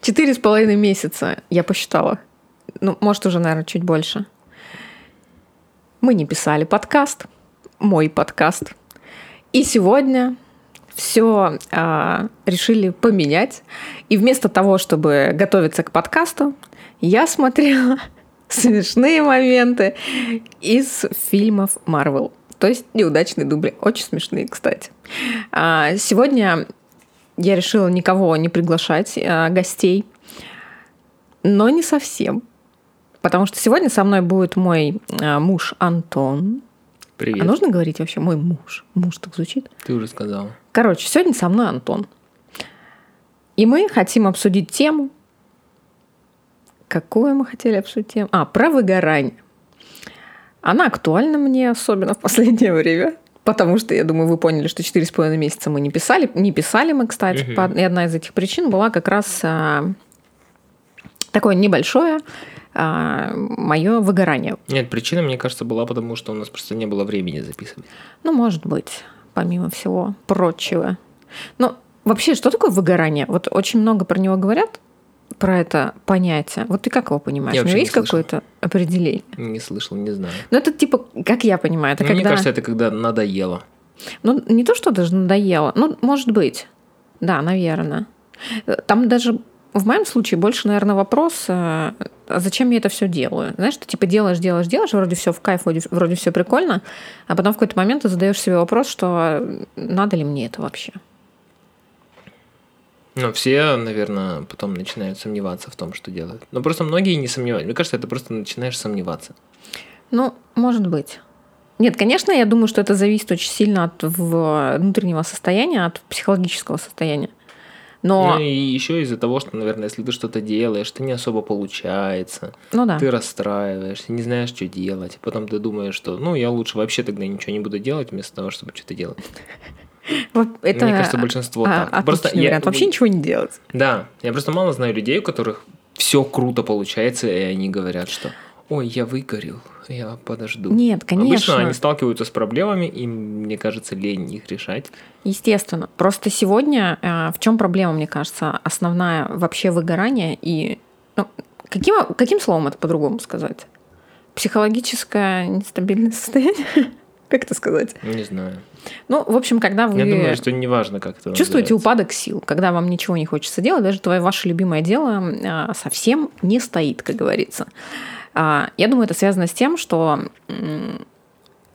Четыре с половиной месяца, я посчитала. Ну, может, уже, наверное, чуть больше. Мы не писали подкаст, мой подкаст. И сегодня все а, решили поменять. И вместо того, чтобы готовиться к подкасту, я смотрела смешные моменты из фильмов Марвел. То есть неудачные дубли. Очень смешные, кстати. А, сегодня я решила никого не приглашать, а, гостей. Но не совсем. Потому что сегодня со мной будет мой а, муж Антон. Привет. А нужно говорить вообще мой муж? Муж так звучит? Ты уже сказала. Короче, сегодня со мной Антон. И мы хотим обсудить тему. Какую мы хотели обсудить тему? А, про выгорание. Она актуальна мне, особенно в последнее время. Потому что, я думаю, вы поняли, что 4,5 месяца мы не писали. Не писали мы, кстати. Мгм. По- И одна из этих причин была как раз а, такое небольшое мое выгорание. Нет, причина, мне кажется, была потому, что у нас просто не было времени записывать. Ну, может быть, помимо всего прочего. Но вообще, что такое выгорание? Вот очень много про него говорят, про это понятие. Вот ты как его понимаешь? Я У него есть какое-то определение? Не слышал, не знаю. Ну, это типа, как я понимаю, это Ну, Мне когда... кажется, это когда надоело. Ну, не то, что даже надоело. Ну, может быть. Да, наверное. Там даже в моем случае больше, наверное, вопрос, э, а зачем я это все делаю? Знаешь, ты типа делаешь, делаешь, делаешь, вроде все в кайф, вроде, вроде все прикольно, а потом в какой-то момент ты задаешь себе вопрос, что надо ли мне это вообще? Но все, наверное, потом начинают сомневаться в том, что делают. Но просто многие не сомневаются. Мне кажется, это просто начинаешь сомневаться. Ну, может быть. Нет, конечно, я думаю, что это зависит очень сильно от внутреннего состояния, от психологического состояния. Но, Ну и еще из-за того, что, наверное, если ты что-то делаешь, ты не особо получается, ну да. ты расстраиваешься, не знаешь, что делать. Потом ты думаешь, что ну я лучше вообще тогда ничего не буду делать, вместо того, чтобы что-то делать. Это Мне кажется, большинство а, так. Просто отличный я- вариант. Вообще ничего не делать. Да, я просто мало знаю людей, у которых все круто получается, и они говорят, что ой, я выгорел, я подожду. Нет, конечно. Обычно они сталкиваются с проблемами, и мне кажется, лень их решать. Естественно. Просто сегодня э, в чем проблема, мне кажется, основная вообще выгорание и ну, каким, каким словом это по-другому сказать? Психологическое нестабильное состояние? Как это сказать? Не знаю. Ну, в общем, когда вы Я думаю, что неважно, как это чувствуете называется. упадок сил, когда вам ничего не хочется делать, даже твое ваше любимое дело а, совсем не стоит, как говорится. А, Я думаю, это связано с тем, что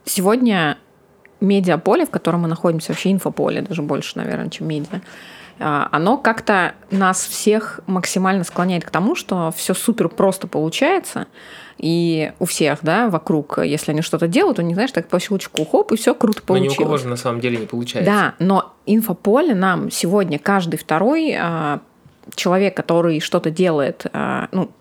сегодня медиаполе, в котором мы находимся, вообще инфополе, даже больше, наверное, чем медиа, а, оно как-то нас всех максимально склоняет к тому, что все супер просто получается, и у всех, да, вокруг, если они что-то делают, у них, знаешь, так по щелчку, хоп, и все круто Но получилось. ни у кого же на самом деле не получается. Да, но инфополе нам сегодня каждый второй а, человек, который что-то делает, а, ну,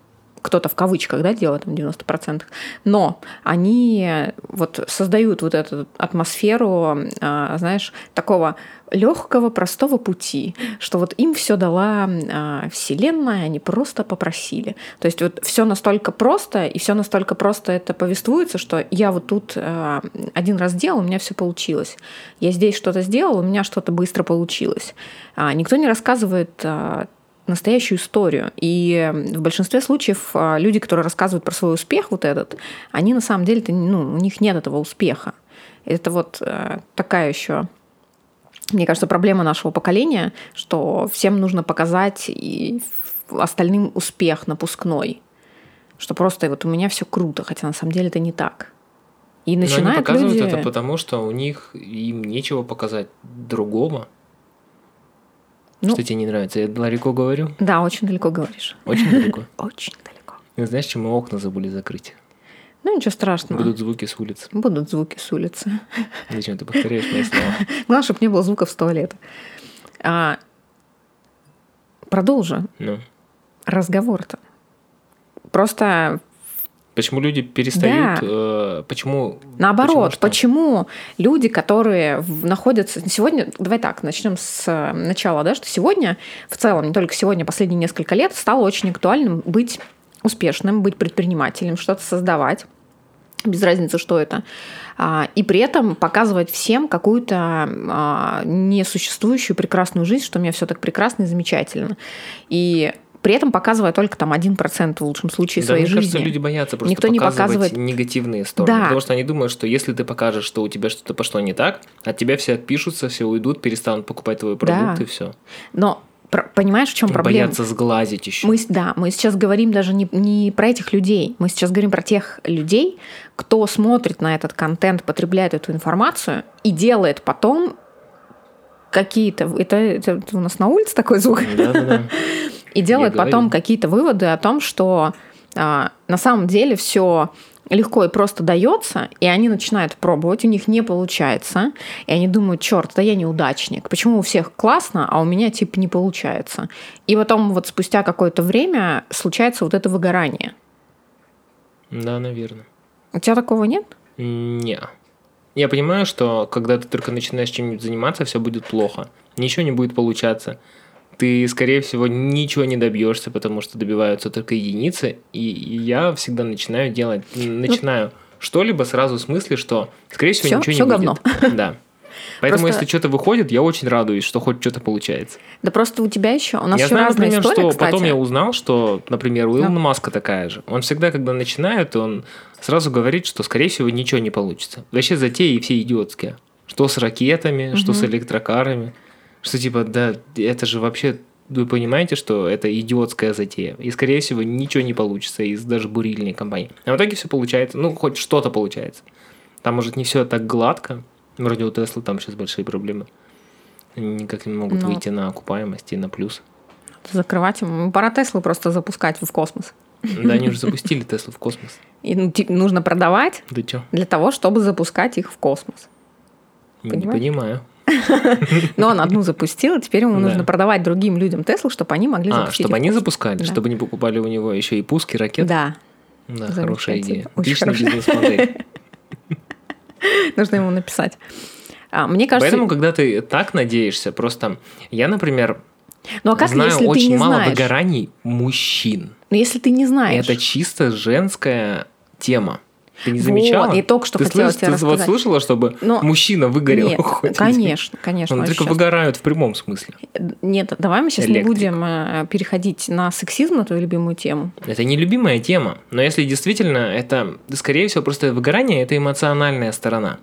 кто-то в кавычках, да, делает там 90%, но они вот создают вот эту атмосферу, а, знаешь, такого легкого, простого пути, что вот им все дала а, Вселенная, они просто попросили. То есть вот все настолько просто, и все настолько просто это повествуется, что я вот тут а, один раз делал, у меня все получилось. Я здесь что-то сделал, у меня что-то быстро получилось. А, никто не рассказывает а, настоящую историю. И в большинстве случаев люди, которые рассказывают про свой успех вот этот, они на самом деле, ну, у них нет этого успеха. Это вот такая еще мне кажется, проблема нашего поколения, что всем нужно показать и остальным успех напускной. Что просто вот у меня все круто, хотя на самом деле это не так. И Но они начинают показывают люди... это потому, что у них им нечего показать другого. Ну- Что тебе не нравится? Я далеко говорю? Да, очень далеко говоришь. Очень далеко. Очень далеко. И знаешь, чем мы окна забыли закрыть? Ну, ничего страшного. Будут звуки с улицы. Будут звуки с улицы. Зачем ты повторяешь мои слова? Главное, чтобы не было звуков с туалета. А, продолжу Ну. разговор-то. Просто Почему люди перестают... э, почему... Наоборот, что? почему, люди, которые находятся сегодня, давай так, начнем с э, начала, да, что сегодня, в целом, не только сегодня, последние несколько лет стало очень актуальным быть успешным, быть предпринимателем, что-то создавать, без разницы, что это, А, и при этом показывать всем какую-то а, несуществующую прекрасную жизнь, что у меня все так прекрасно и замечательно. И при этом показывая только там 1% в лучшем случае Да, своей мне жизни. кажется, люди боятся просто Никто не показывать показывает- негативные стороны. Да. Потому что они думают, что если ты покажешь, что у тебя что-то пошло не так, от тебя все отпишутся, все уйдут, перестанут покупать твой продукт Да. и все. Но понимаешь, в чем проблема? Боятся сглазить еще. Мы, да, мы сейчас говорим даже не, не про этих людей, мы сейчас говорим про тех людей, кто смотрит на этот контент, потребляет эту информацию и делает потом какие-то... Это, это у нас на улице такой звук? Да-да-да. И делает потом какие-то выводы о том, что а, на самом деле все легко и просто дается, и они начинают пробовать, у них не получается, и они думают, черт, да я неудачник, почему у всех классно, а у меня типа не получается. И потом вот спустя какое-то время случается вот это выгорание. Да, наверное. У тебя такого нет? Не. Я понимаю, что когда ты только начинаешь чем-нибудь заниматься, все будет плохо. Ничего не будет получаться. Ты, скорее всего, ничего не добьешься, потому что добиваются только единицы. И я всегда начинаю делать, начинаю что-либо сразу с мысли, что, скорее всего, Всё- ничего всё не говно. будет. Да. Поэтому, Просто- если что-то выходит, я очень радуюсь, что хоть что-то получается. Да просто у тебя еще, у нас я еще знаю, разная например, история, что кстати. потом я узнал, что, например, у Да. Илона Маска такая же. Он всегда, когда начинает, он сразу говорит, что, скорее всего, ничего не получится. Вообще затеи все идиотские. Что с ракетами, что с электрокарами. Что типа, да, это же вообще... Вы понимаете, что это идиотская затея. И, скорее всего, ничего не получится из даже бурильной компании. А в итоге все получается. Ну, хоть что-то получается. Там, может, не все так гладко. Вроде у Теслы там сейчас большие проблемы. Они никак не могут Ну. выйти на окупаемость и на плюс. Закрывать ему. Пора Теслу просто запускать в космос. Да, они уже запустили Теслу в космос. И ну, нужно продавать Да чё? для того, чтобы запускать их в космос. Не Понимаешь? понимаю. Но он одну запустил, теперь ему нужно продавать другим людям Теслу, чтобы они могли А, запустить. чтобы они запускали, чтобы не покупали у него еще и пуски ракет. Да, Да, хорошая идея. Отличная бизнес-модель. нужно ему написать. А, мне кажется, Поэтому, когда ты так надеешься, просто я, например, ну а как знаю если ты очень не мало знаешь? выгораний мужчин. Ну если ты не знаешь. это чисто женская тема. Ты не Вот, замечала? и только что ты хотела слыш- тебе ты вот рассказать. слышала, чтобы Но- мужчина выгорел? Нет, хоть конечно, конечно. Он очень только часто. выгорают в прямом смысле. Нет, давай мы сейчас не Электрик. будем э, переходить на сексизм, на твою любимую тему. Это не любимая тема, но если действительно это, скорее всего, просто выгорание это эмоциональная сторона.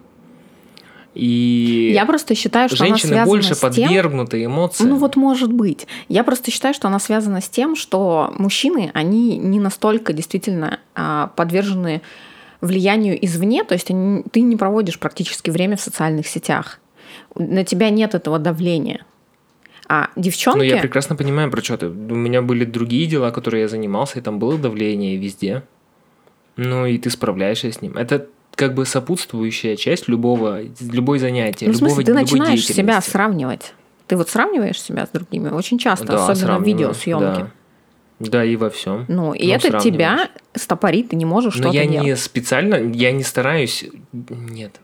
И Я просто считаю, что она женщины связана больше с тем, подвергнуты эмоциям. Ну вот может быть. Я просто считаю, что она связана с тем, что мужчины, они не настолько действительно а, подвержены влиянию извне, то есть ты не проводишь практически время в социальных сетях. На тебя нет этого давления. А девчонки... Ну, я прекрасно понимаю, про что ты. У меня были другие дела, которые я занимался, и там было давление везде. Ну, и ты справляешься с ним. Это как бы сопутствующая часть любого, любой занятия, ну, в смысле, любого, ты начинаешь себя сравнивать. Ты вот сравниваешь себя с другими очень часто, Да, особенно в видеосъемке. Да. Да, и во всем. Ну, и Ну, это тебя стопорит, ты не можешь Но что-то я делать. не специально, я не стараюсь. Нет.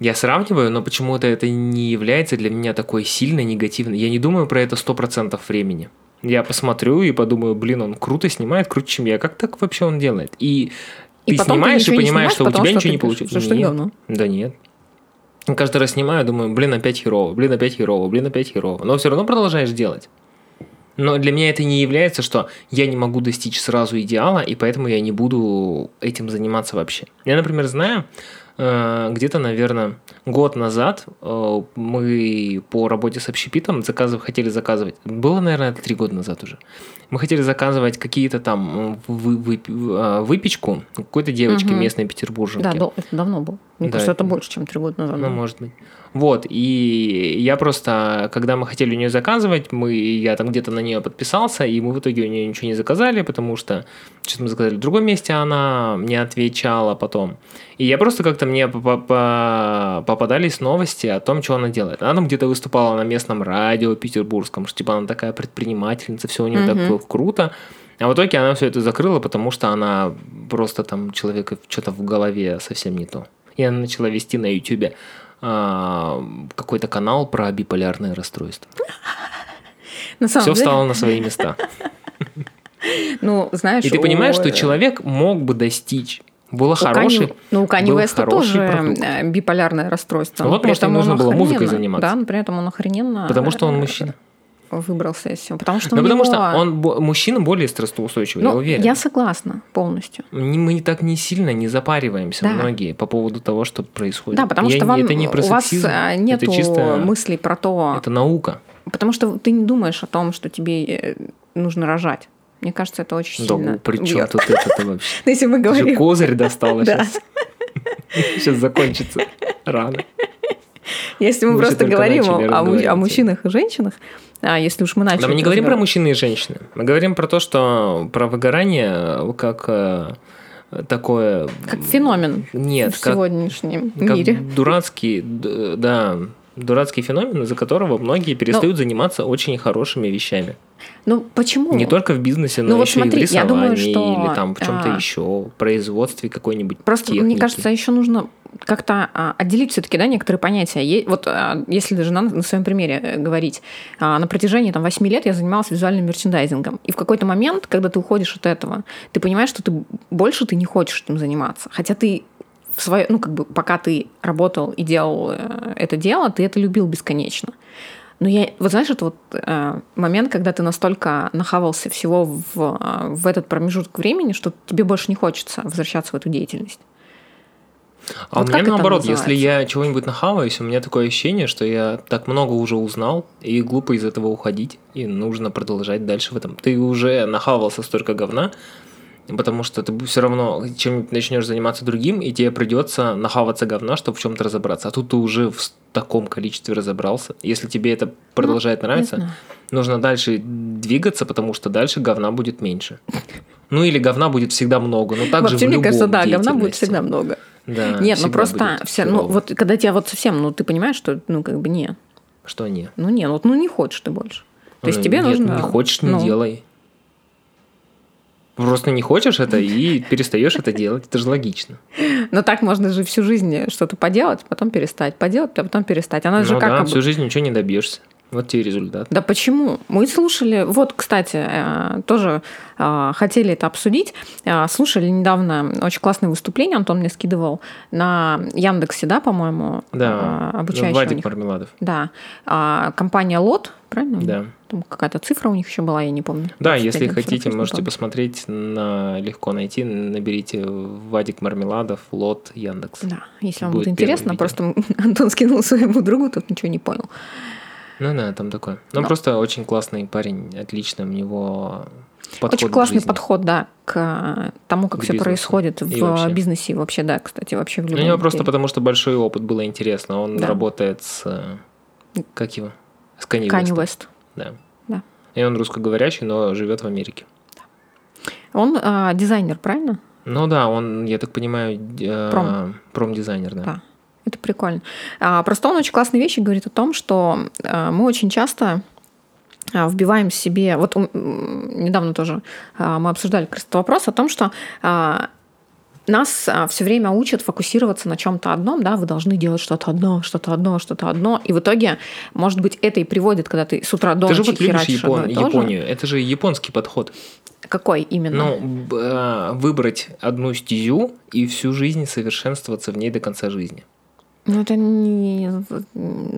Я сравниваю, но почему-то это не является для меня такой сильно негативной. Я не думаю про это 100% времени. Я посмотрю и подумаю, блин, он круто снимает, круче, чем я. Как так вообще он делает? И, И ты потом ты снимаешь и понимаешь, снимаешь, что у тебя что ничего не получится. что что Нет. говно. Да нет. Каждый раз снимаю, думаю, блин, опять херово, блин, опять херово, блин, опять херово. Но все равно продолжаешь делать. Но для меня это не является, что я не могу достичь сразу идеала, и поэтому я не буду этим заниматься вообще. Я, например, знаю, где-то, наверное, год назад э, мы по работе с общепитом заказыв- хотели заказывать. Было, наверное, три года назад уже. Мы хотели заказывать какие-то там э, вы- вы- э, выпечку какой-то девочки Мгм. местной петербурженки. Да, это давно было. Мне Да, кажется, это больше, чем три года назад. Ну, было. может быть. Вот, и я просто, когда мы хотели у нее заказывать, мы, я там где-то на нее подписался, и мы в итоге у нее ничего не заказали, потому что что-то мы заказали в другом месте, а она не отвечала потом. И я просто как-то мне по- по- попадались новости о том, что она делает. Она там где-то выступала на местном радио петербургском, что типа она такая предпринимательница, все у нее так круто. А в итоге она все это закрыла, потому что она просто там человека что-то в голове совсем не то. И она начала вести на YouTube а, какой-то канал про биполярное расстройство. На самом Все деле, встало на свои места. ну, знаешь, И ты понимаешь, у- что человек мог бы достичь. Было у хороший. Кани- ну, у Кани Веста тоже продукт. э, биполярное расстройство. Вот просто этом не нужно было музыкой заниматься. Да, но при этом он охрененно... Потому что он э, мужчина. выбрался из всего. Потому что Ну, у потому него- что он, мужчина более стрессоустойчивый, Ну, я уверен. я согласна полностью. Мы так не сильно не запариваемся Да. многие по поводу того, что происходит. Да, потому Я что вам, это не про у вас сексизм, нету это чисто мыслей про то, это наука. потому что ты не думаешь о том, что тебе э, нужно рожать. Мне кажется, это очень Да, сильно. при чем бьёт. тут это вообще? Ну, Если мы говорим... козырь достала Да. сейчас. Сейчас закончится рано. Если мы Мы просто говорим о, мужчинах и женщинах, а если уж мы начали... Да, мы не говорим про разговор- мужчин и женщин. Мы говорим про то, что про выгорание как э, такое... Как феномен Нет, в как, сегодняшнем как мире. дурацкий, да, дурацкий феномен, из-за которого многие перестают заниматься очень хорошими вещами. Ну, почему? Не только в бизнесе, но Ну, вот еще и в смотри, я думаю, рисовании что, или там в чем-то а, еще, производстве какой-нибудь Просто, мне техники. кажется, еще нужно как-то а, отделить все-таки, да, некоторые понятия. Вот а, если даже на, на своем примере э, говорить, а, на протяжении там 8 лет я занималась визуальным мерчендайзингом. И в какой-то момент, когда ты уходишь от этого, ты понимаешь, что ты больше ты не хочешь этим заниматься. Хотя ты в свое, ну, как бы, пока ты работал и делал э, это дело, ты это любил бесконечно. Но я, вот знаешь, это вот э, момент, когда ты настолько нахавался всего в, э, в этот промежуток времени, что тебе больше не хочется возвращаться в эту деятельность. А Вот у меня наоборот, если я чего-нибудь нахаваюсь, у меня такое ощущение, что я так много уже узнал, и глупо из этого уходить, и нужно продолжать дальше в этом. Ты уже нахавался столько говна, потому что ты все равно чем начнешь заниматься другим, и тебе придется нахаваться говна, чтобы в чем-то разобраться. А тут ты уже в таком количестве разобрался. Если тебе это продолжает Не нравиться, нужно дальше двигаться, потому что дальше говна будет меньше. Ну или говна будет всегда много. Но также Вообще, в мне любом кажется, да, говна будет всегда много. Да, нет, ну просто все, ну вот когда тебя вот совсем, ну ты понимаешь, что, ну как бы нет, Что не? ну нет, вот ну не хочешь ты больше. То есть Ну, тебе нет, нужно. Не хочешь, не ну, делай. Просто не хочешь это и перестаешь это делать. Это же логично. Но так можно же всю жизнь что-то поделать, потом перестать, поделать, а потом перестать. Она же ну как да, всю жизнь ничего не добьешься. Вот тебе результат. Да почему? Мы слушали, вот, кстати, э, тоже э, хотели это обсудить. Э, Слушали недавно очень классное выступление, Антон мне скидывал на Яндексе, да, по-моему, Да, обучающий Вадик. Мармеладов. Да. А, Компания Лот, правильно? Да. Там какая-то цифра у них еще была, я не помню. Да, 25, если 46, хотите, можете посмотреть, на легко найти, наберите Вадик Мармеладов, Лот, Яндекс. Да, если вам Будет будет интересно, просто Антон скинул своему другу, тот ничего не понял. Ну да, там такое. Ну Но- просто очень классный парень, отлично, у него подход Очень классный жизни. подход, да, к э, тому, как К все бизнесу. происходит И в вообще. бизнесе и вообще, да, кстати, вообще в У любом него просто деле. потому, что большой опыт было интересно. Он Да. работает с... э, Как его? С Канни West'ом. Уэст. Да. Да. И он русскоговорящий, но живет в Америке. Он а, дизайнер, правильно? Ну да, он, я так понимаю, э, Пром. промдизайнер, да. Да. Это прикольно. А, просто он очень классные вещи говорит о том, что а, мы очень часто а, вбиваем себе... Вот недавно тоже а, мы обсуждали как раз этот вопрос о том, что а, нас все время учат фокусироваться на чем-то одном, да, вы должны делать что-то одно, что-то одно, что-то одно, и в итоге, может быть, это и приводит, когда ты с утра до Ты же ночи вот любишь Япон- же. Японию. Это же японский подход. Какой именно? Ну, выбрать одну стезю и всю жизнь совершенствоваться в ней до конца жизни. Ну, это не...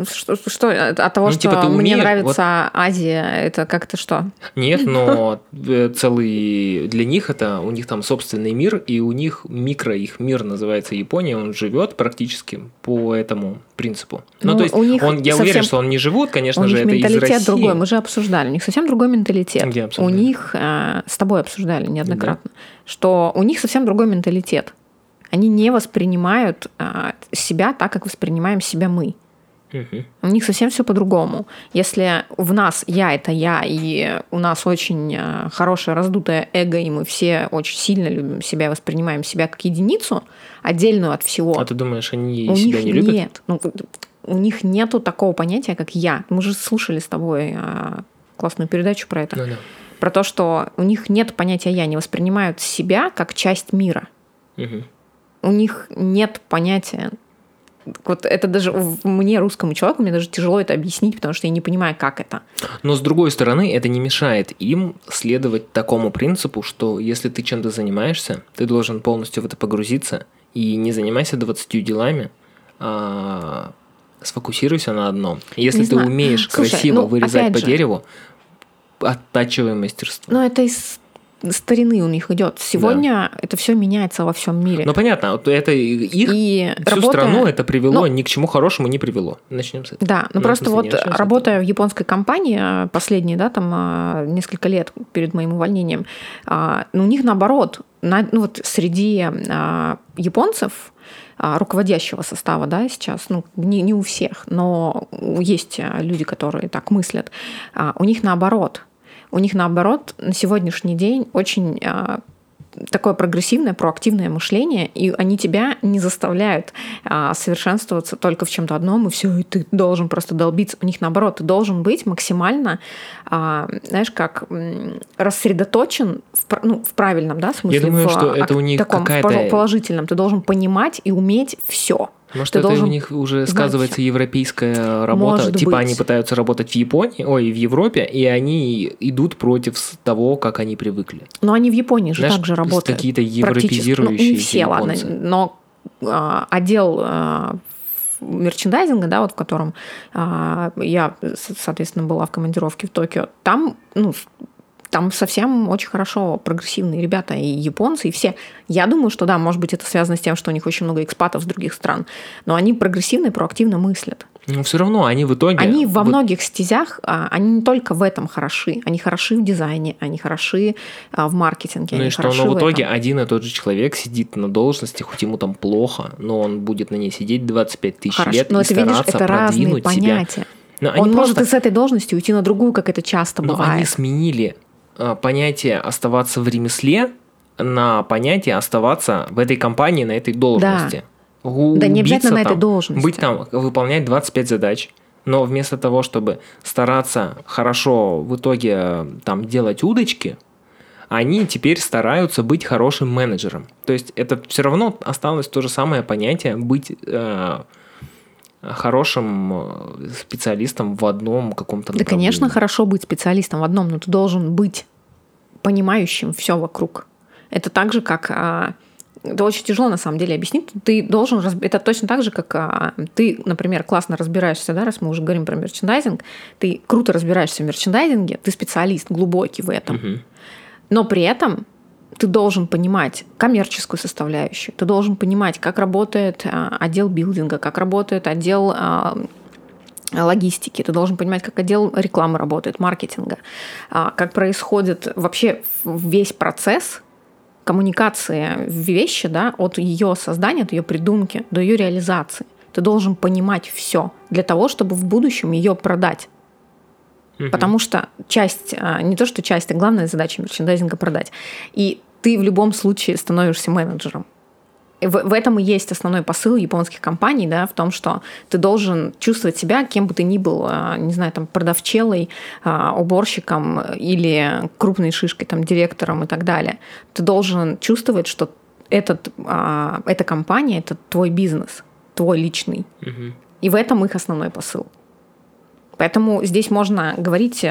Что, что от того, Ну, что типа, ты мне нравится Азия, это как-то что? Нет, но э, целый для них это у них там собственный мир, и у них микро их мир называется Япония, он живет практически по этому принципу. Ну, Ну, то есть у них он, я совсем- уверен, что он не живут, конечно у же, них это из менталитет России. другой, мы же обсуждали. У них совсем другой менталитет. Где у обсуждали? них, э, с тобой обсуждали неоднократно, что у них совсем другой менталитет. Они не воспринимают э, себя так, как воспринимаем себя мы. Мгм. У них совсем все по-другому. Если в нас я это я, и у нас очень э, хорошее раздутое эго, и мы все очень сильно любим себя, воспринимаем себя как единицу, отдельную от всего. А ты думаешь, они у себя них не любят? нет. Ну, у них нету такого понятия, как я. Мы же слушали с тобой э, классную передачу про это. Ну да. Про то, что у них нет понятия я, не воспринимают себя как часть мира. Мгм. У них нет понятия. Вот это даже мне, русскому человеку, мне даже тяжело это объяснить, потому что я не понимаю, как это. Но с другой стороны, это не мешает им следовать такому принципу, что если ты чем-то занимаешься, ты должен полностью в это погрузиться и не занимайся 20 делами, а Сфокусируйся на одном. Если Не ты знаю. умеешь Слушай, красиво ну, вырезать по же. дереву, оттачивай мастерство. Но это из старины у них идет. Сегодня это все меняется во всем мире. Ну понятно, это их и всю работая- страну это привело, ну, ни к чему хорошему не привело. Начнем с этого. Да, ну Ну, просто смысле, вот работая в японской компании а, последние, да, там а, несколько лет перед моим увольнением, а, ну, у них наоборот, на- ну вот среди а, японцев руководящего состава, да, сейчас, ну, не, не у всех, но есть люди, которые так мыслят, а, у них наоборот, у них наоборот на сегодняшний день очень а, такое прогрессивное, проактивное мышление, и они тебя не заставляют а, совершенствоваться только в чем-то одном, и все, и ты должен просто долбиться. У них наоборот, ты должен быть максимально, а, знаешь, как рассредоточен в, ну, в правильном да, смысле. думаю, в, что это у них таком какая-то- пол- положительном. Ты должен понимать и уметь все. Может, Ты это должен у них уже знать сказывается всё. европейская работа. Может типа быть. они пытаются работать в Японии, ой, в Европе, и они идут против того, как они привыкли. Но они в Японии же Знаешь, также работают. какие-то практически. Ну, не все, ладно, японцы. но а, отдел а, мерчендайзинга, да, вот в котором а, я, соответственно, была в командировке в Токио, там, ну, там совсем очень хорошо прогрессивные ребята, и японцы, и все. Я думаю, что да, может быть, это связано с тем, что у них очень много экспатов с других стран, но они прогрессивно и проактивно мыслят. Но все равно они в итоге... Они во многих стезях, а, они не только в этом хороши, они хороши в дизайне, они хороши а, в маркетинге, Ну и что, но в этом. итоге один и тот же человек сидит на должности, хоть ему там плохо, но он будет на ней сидеть 25 тысяч Хорошо, лет но и ты видишь, стараться это разные продвинуть себя. понятия. Но они Он может просто- из этой должности уйти на другую, как это часто Но они бывает. сменили понятие оставаться в ремесле на понятие оставаться в этой компании на этой должности. Да не обязательно Убиться на этой там, должности. Быть там, выполнять 25 задач. Но вместо того, чтобы стараться хорошо в итоге э, там делать удочки, они теперь стараются быть хорошим менеджером. То есть это все равно осталось то же самое понятие быть э, хорошим э, специалистом в одном каком-то Да, конечно, хорошо быть специалистом в одном, но ты должен быть понимающим все вокруг. Это так же, как а, это очень тяжело на самом деле объяснить. Ты должен разб- это точно так же, как а, ты, например, классно разбираешься, да, раз мы уже говорим про мерчендайзинг, ты круто разбираешься в мерчендайзинге, ты специалист глубокий в этом. Но при этом ты должен понимать коммерческую составляющую, ты должен понимать, как работает а, отдел билдинга, как работает отдел а, логистики, ты должен понимать, как отдел рекламы работает, маркетинга, а, как происходит вообще весь процесс коммуникации вещи, да, от ее создания, от ее придумки до ее реализации. Ты должен понимать все для того, чтобы в будущем ее продать. Потому что часть, а, не то что часть, а главная задача мерчендайзинга продать. И ты в любом случае становишься менеджером. В, в этом и есть основной посыл японских компаний, да, в том, что ты должен чувствовать себя, кем бы ты ни был, а, не знаю, там, продавчелой, а, уборщиком или крупной шишкой, там, директором и так далее. Ты должен чувствовать, что этот, а, эта компания – это твой бизнес, твой личный. Мгм. И в этом их основной посыл. Поэтому здесь можно говорить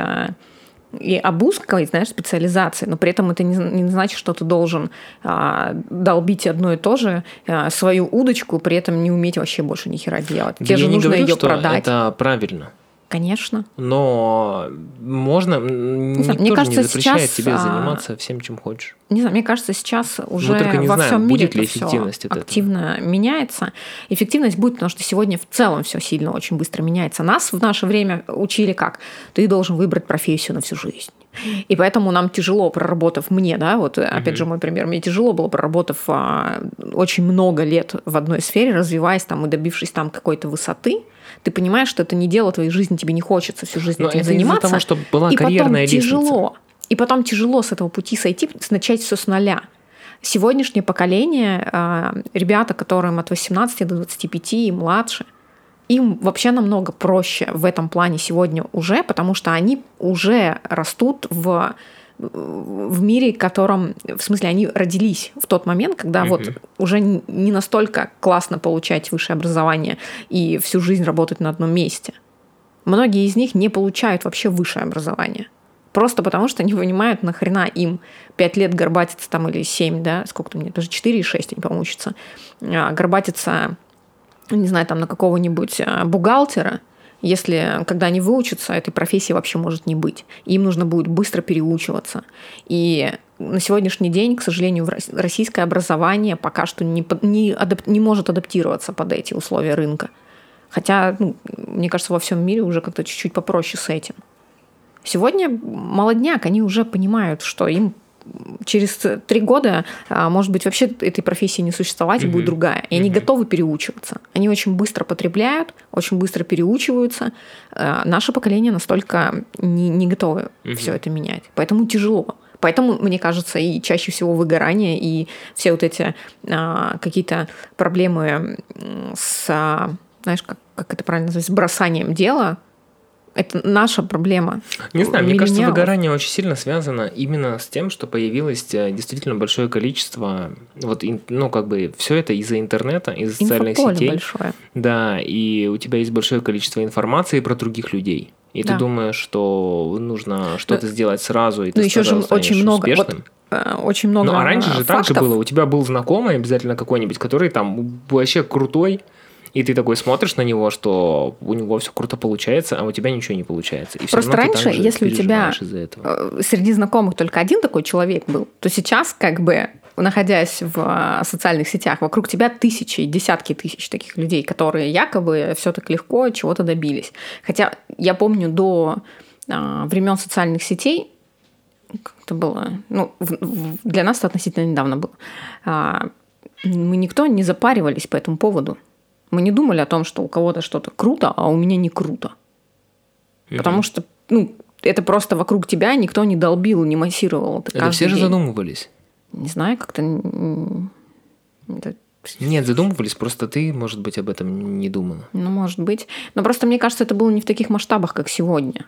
и об узкой, знаешь, специализации, но при этом это не, не значит, что ты должен а, долбить одно и то же, а, свою удочку, при этом не уметь вообще больше ни хера делать. Да Тебе же нужно говорю, ее продать. это правильно. Конечно. Но можно, никто знаю, мне же кажется, не запрещает сейчас, тебе а, заниматься всем, чем хочешь. Не знаю, мне кажется, сейчас уже только не во знаю, всем мире будет ли это эффективность этого. активно меняется. Эффективность будет, потому что сегодня в целом все сильно очень быстро меняется. Нас в наше время учили как? Ты должен выбрать профессию на всю жизнь. И поэтому нам тяжело, проработав мне, да, вот опять же мой пример, мне тяжело было, проработав а, очень много лет в одной сфере, развиваясь там и добившись там какой-то высоты, ты понимаешь, что это не дело твоей жизни, тебе не хочется всю жизнь Но этим это заниматься. того, что была и потом карьерная лестница. тяжело. И потом тяжело с этого пути сойти, начать все с нуля. Сегодняшнее поколение, а, ребята, которым от 18 до 25 и младше, им вообще намного проще в этом плане сегодня уже, потому что они уже растут в в мире, в котором, в смысле, они родились в тот момент, когда вот Мгм. уже не настолько классно получать высшее образование и всю жизнь работать на одном месте. Многие из них не получают вообще высшее образование. Просто потому, что не понимают, нахрена им 5 лет горбатиться там или 7, да, сколько там мне, даже 4 и 6 они, по-моему, учатся, а, горбатиться не знаю, там на какого-нибудь а, бухгалтера, если когда они выучатся, этой профессии вообще может не быть. Им нужно будет быстро переучиваться. И на сегодняшний день, к сожалению, российское образование пока что не, не, адап, не может адаптироваться под эти условия рынка. Хотя, ну, мне кажется, во всем мире уже как-то чуть-чуть попроще с этим. Сегодня молодняк, они уже понимают, что им через три года, а, может быть, вообще этой профессии не существовать, и будет другая. И они готовы переучиваться. Они очень быстро потребляют, очень быстро переучиваются. А, наше поколение настолько не, не готовы все это менять. Поэтому тяжело. Поэтому, мне кажется, и чаще всего выгорание, и все вот эти а, какие-то проблемы с, знаешь, как, как это правильно называется, бросанием дела, это наша проблема. Не знаю, мне кажется, выгорание очень сильно связано именно с тем, что появилось э, действительно большое количество, вот, ну, как бы, все это из-за интернета, из-за социальных сетей. большое. Да, и у тебя есть большое количество информации про других людей. И да. ты думаешь, что нужно что-то да. сделать сразу, и ты ну, еще же очень много, успешным. Вот, э, очень много. Ну, а раньше же фактов. так же было. У тебя был знакомый обязательно какой-нибудь, который там вообще крутой, и ты такой смотришь на него, что у него все круто получается, а у тебя ничего не получается. И Просто раньше, если у тебя э, среди знакомых только один такой человек был, то сейчас как бы находясь в э, социальных сетях, вокруг тебя тысячи, десятки тысяч таких людей, которые якобы все так легко чего-то добились. Хотя я помню до а, времен социальных сетей, как это было, ну, для нас это относительно недавно было, а, мы никто не запаривались по этому поводу. Мы не думали о том, что у кого-то что-то круто, а у меня не круто. mm Потому что, ну, это просто вокруг тебя никто не долбил, не массировал. Это, это все день. же задумывались. Не знаю, как-то... Это... Нет, задумывались, просто ты, может быть, об этом не думала. Ну, может быть. Но просто мне кажется, это было не в таких масштабах, как сегодня.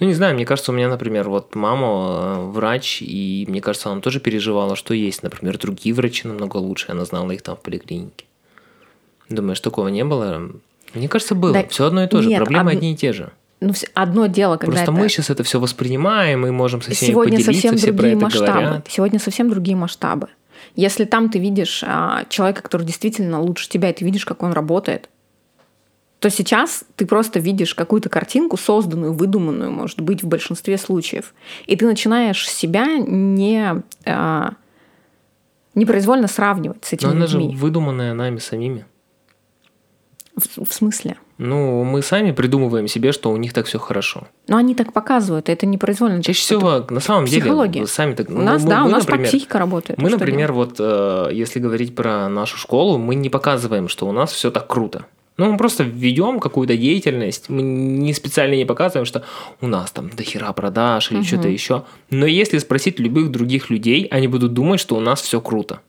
Ну, не знаю, мне кажется, у меня, например, вот мама э, врач, и мне кажется, она тоже переживала, что есть, например, другие врачи намного лучше, она знала их там в поликлинике. Думаешь, такого не было? Мне кажется, было. Да, все одно и то же. Нет, Проблемы од... одни и те же. Ну, одно дело, когда Просто это... мы сейчас это все воспринимаем, и можем со всеми Сегодня поделиться, совсем все другие масштабы. говорят. Сегодня совсем другие масштабы. Если там ты видишь а, человека, который действительно лучше тебя, и ты видишь, как он работает, то сейчас ты просто видишь какую-то картинку, созданную, выдуманную, может быть, в большинстве случаев. И ты начинаешь себя не, а, непроизвольно сравнивать с этими Но людьми. она же выдуманная нами самими. В, в смысле? Ну, мы сами придумываем себе, что у них так все хорошо. Но они так показывают, это непроизвольно. Чаще всего, на самом психология. деле, сами так... У нас, мы, да, мы, у нас например, так психика работает. Мы, например, делать? вот, э, если говорить про нашу школу, мы не показываем, что у нас все так круто. Ну, мы просто ведем какую-то деятельность, мы не специально не показываем, что у нас там дохера продаж или угу. что-то еще. Но если спросить любых других людей, они будут думать, что у нас все круто.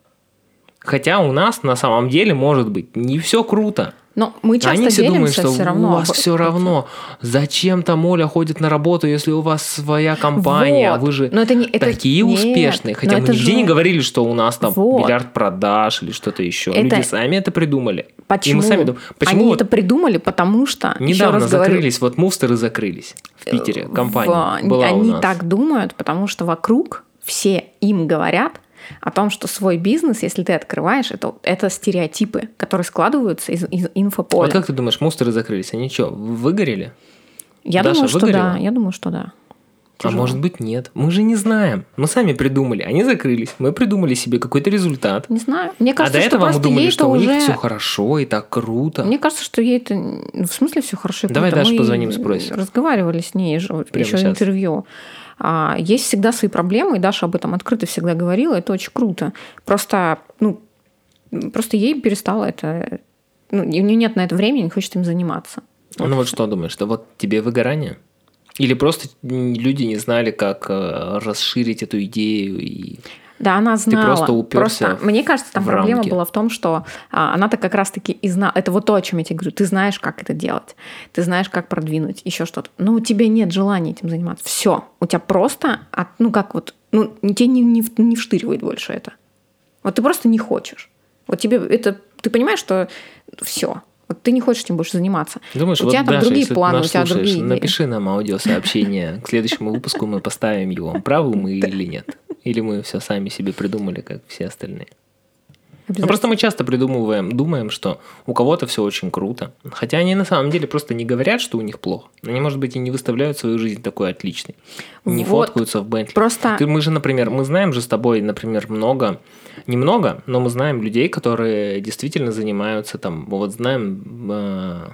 Хотя у нас на самом деле может быть не все круто. Но мы часто Они все думают, что все равно. у вас все равно. Зачем там Оля ходит на работу, если у вас своя компания? Вот. Вы же но это не, это... такие Нет, успешные. Хотя мы нигде же... не говорили, что у нас там вот. миллиард продаж или что-то еще. Это... Люди сами это придумали. Почему? И мы сами Почему Они вот... это придумали, потому что... Недавно закрылись, говорю... вот мустеры закрылись в Питере, компания в... была Они у нас. так думают, потому что вокруг все им говорят, о том, что свой бизнес, если ты открываешь, это, это стереотипы, которые складываются из, из инфополя. Вот как ты думаешь, мусоры закрылись, они что, выгорели? Я Даша, думаю, что выгорела? да. Я думаю, что да. Тяжело. А может быть нет. Мы же не знаем. Мы сами придумали. Они закрылись. Мы придумали себе какой-то результат. Не знаю. Мне кажется, а до этого мы думали, что у них все хорошо и так круто. Мне кажется, что ей это в смысле все хорошо и Давай. Даше позвоним, спросим. Разговаривали с ней же Прямо еще сейчас. интервью. А, есть всегда свои проблемы, и Даша об этом открыто всегда говорила, это очень круто. Просто, ну, просто ей перестало это... Ну, у нее нет на это времени, не хочет им заниматься. Вот ну вот что думаешь, что вот тебе выгорание? Или просто люди не знали, как э, расширить эту идею и да, она знала. Ты просто уперся просто, Мне кажется, там проблема рамки. была в том, что а, она-то как раз-таки и знала. Это вот то, о чем я тебе говорю. Ты знаешь, как это делать. Ты знаешь, как продвинуть, еще что-то. Но у тебя нет желания этим заниматься. Все. У тебя просто, от, ну как вот, ну тебе не, не, не вштыривает больше это. Вот ты просто не хочешь. Вот тебе это, ты понимаешь, что все, вот ты не хочешь этим больше заниматься. Думаешь, у вот, тебя там Даша, другие планы, у тебя слушаешь, другие Напиши нам аудиосообщение. К следующему выпуску мы поставим его. Правы мы или нет? Или мы все сами себе придумали, как все остальные? Ну, просто мы часто придумываем, думаем, что у кого-то все очень круто. Хотя они на самом деле просто не говорят, что у них плохо. Они, может быть, и не выставляют свою жизнь такой отличной. Не Вот. фоткаются в Бентли. Просто Ты, мы же, например, мы знаем же с тобой, например, много, немного, но мы знаем людей, которые действительно занимаются там, вот знаем э,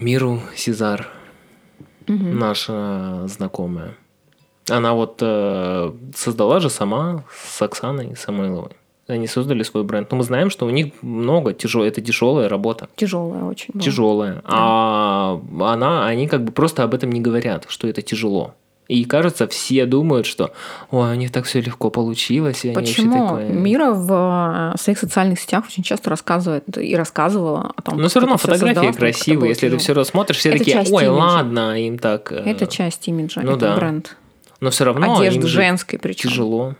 Миру Сезар, наша знакомая. Она вот э, создала же сама с Оксаной Самойловой. Они создали свой бренд. Но мы знаем, что у них много тяжело, это тяжелая работа. тяжелая очень. была. Тяжелая. А она, они как бы просто об этом не говорят, что это тяжело. И кажется, все думают, что ой, у них так все легко получилось, и они Почему такое... Мира в э, своих социальных сетях очень часто рассказывает и рассказывала о том, Но все равно фотографии красивые. Если ты все равно смотришь, все Это такие, ой, имиджа. ладно, им так. э, Это часть имиджа, ну это да. бренд. Но все равно же женской причем. тяжело.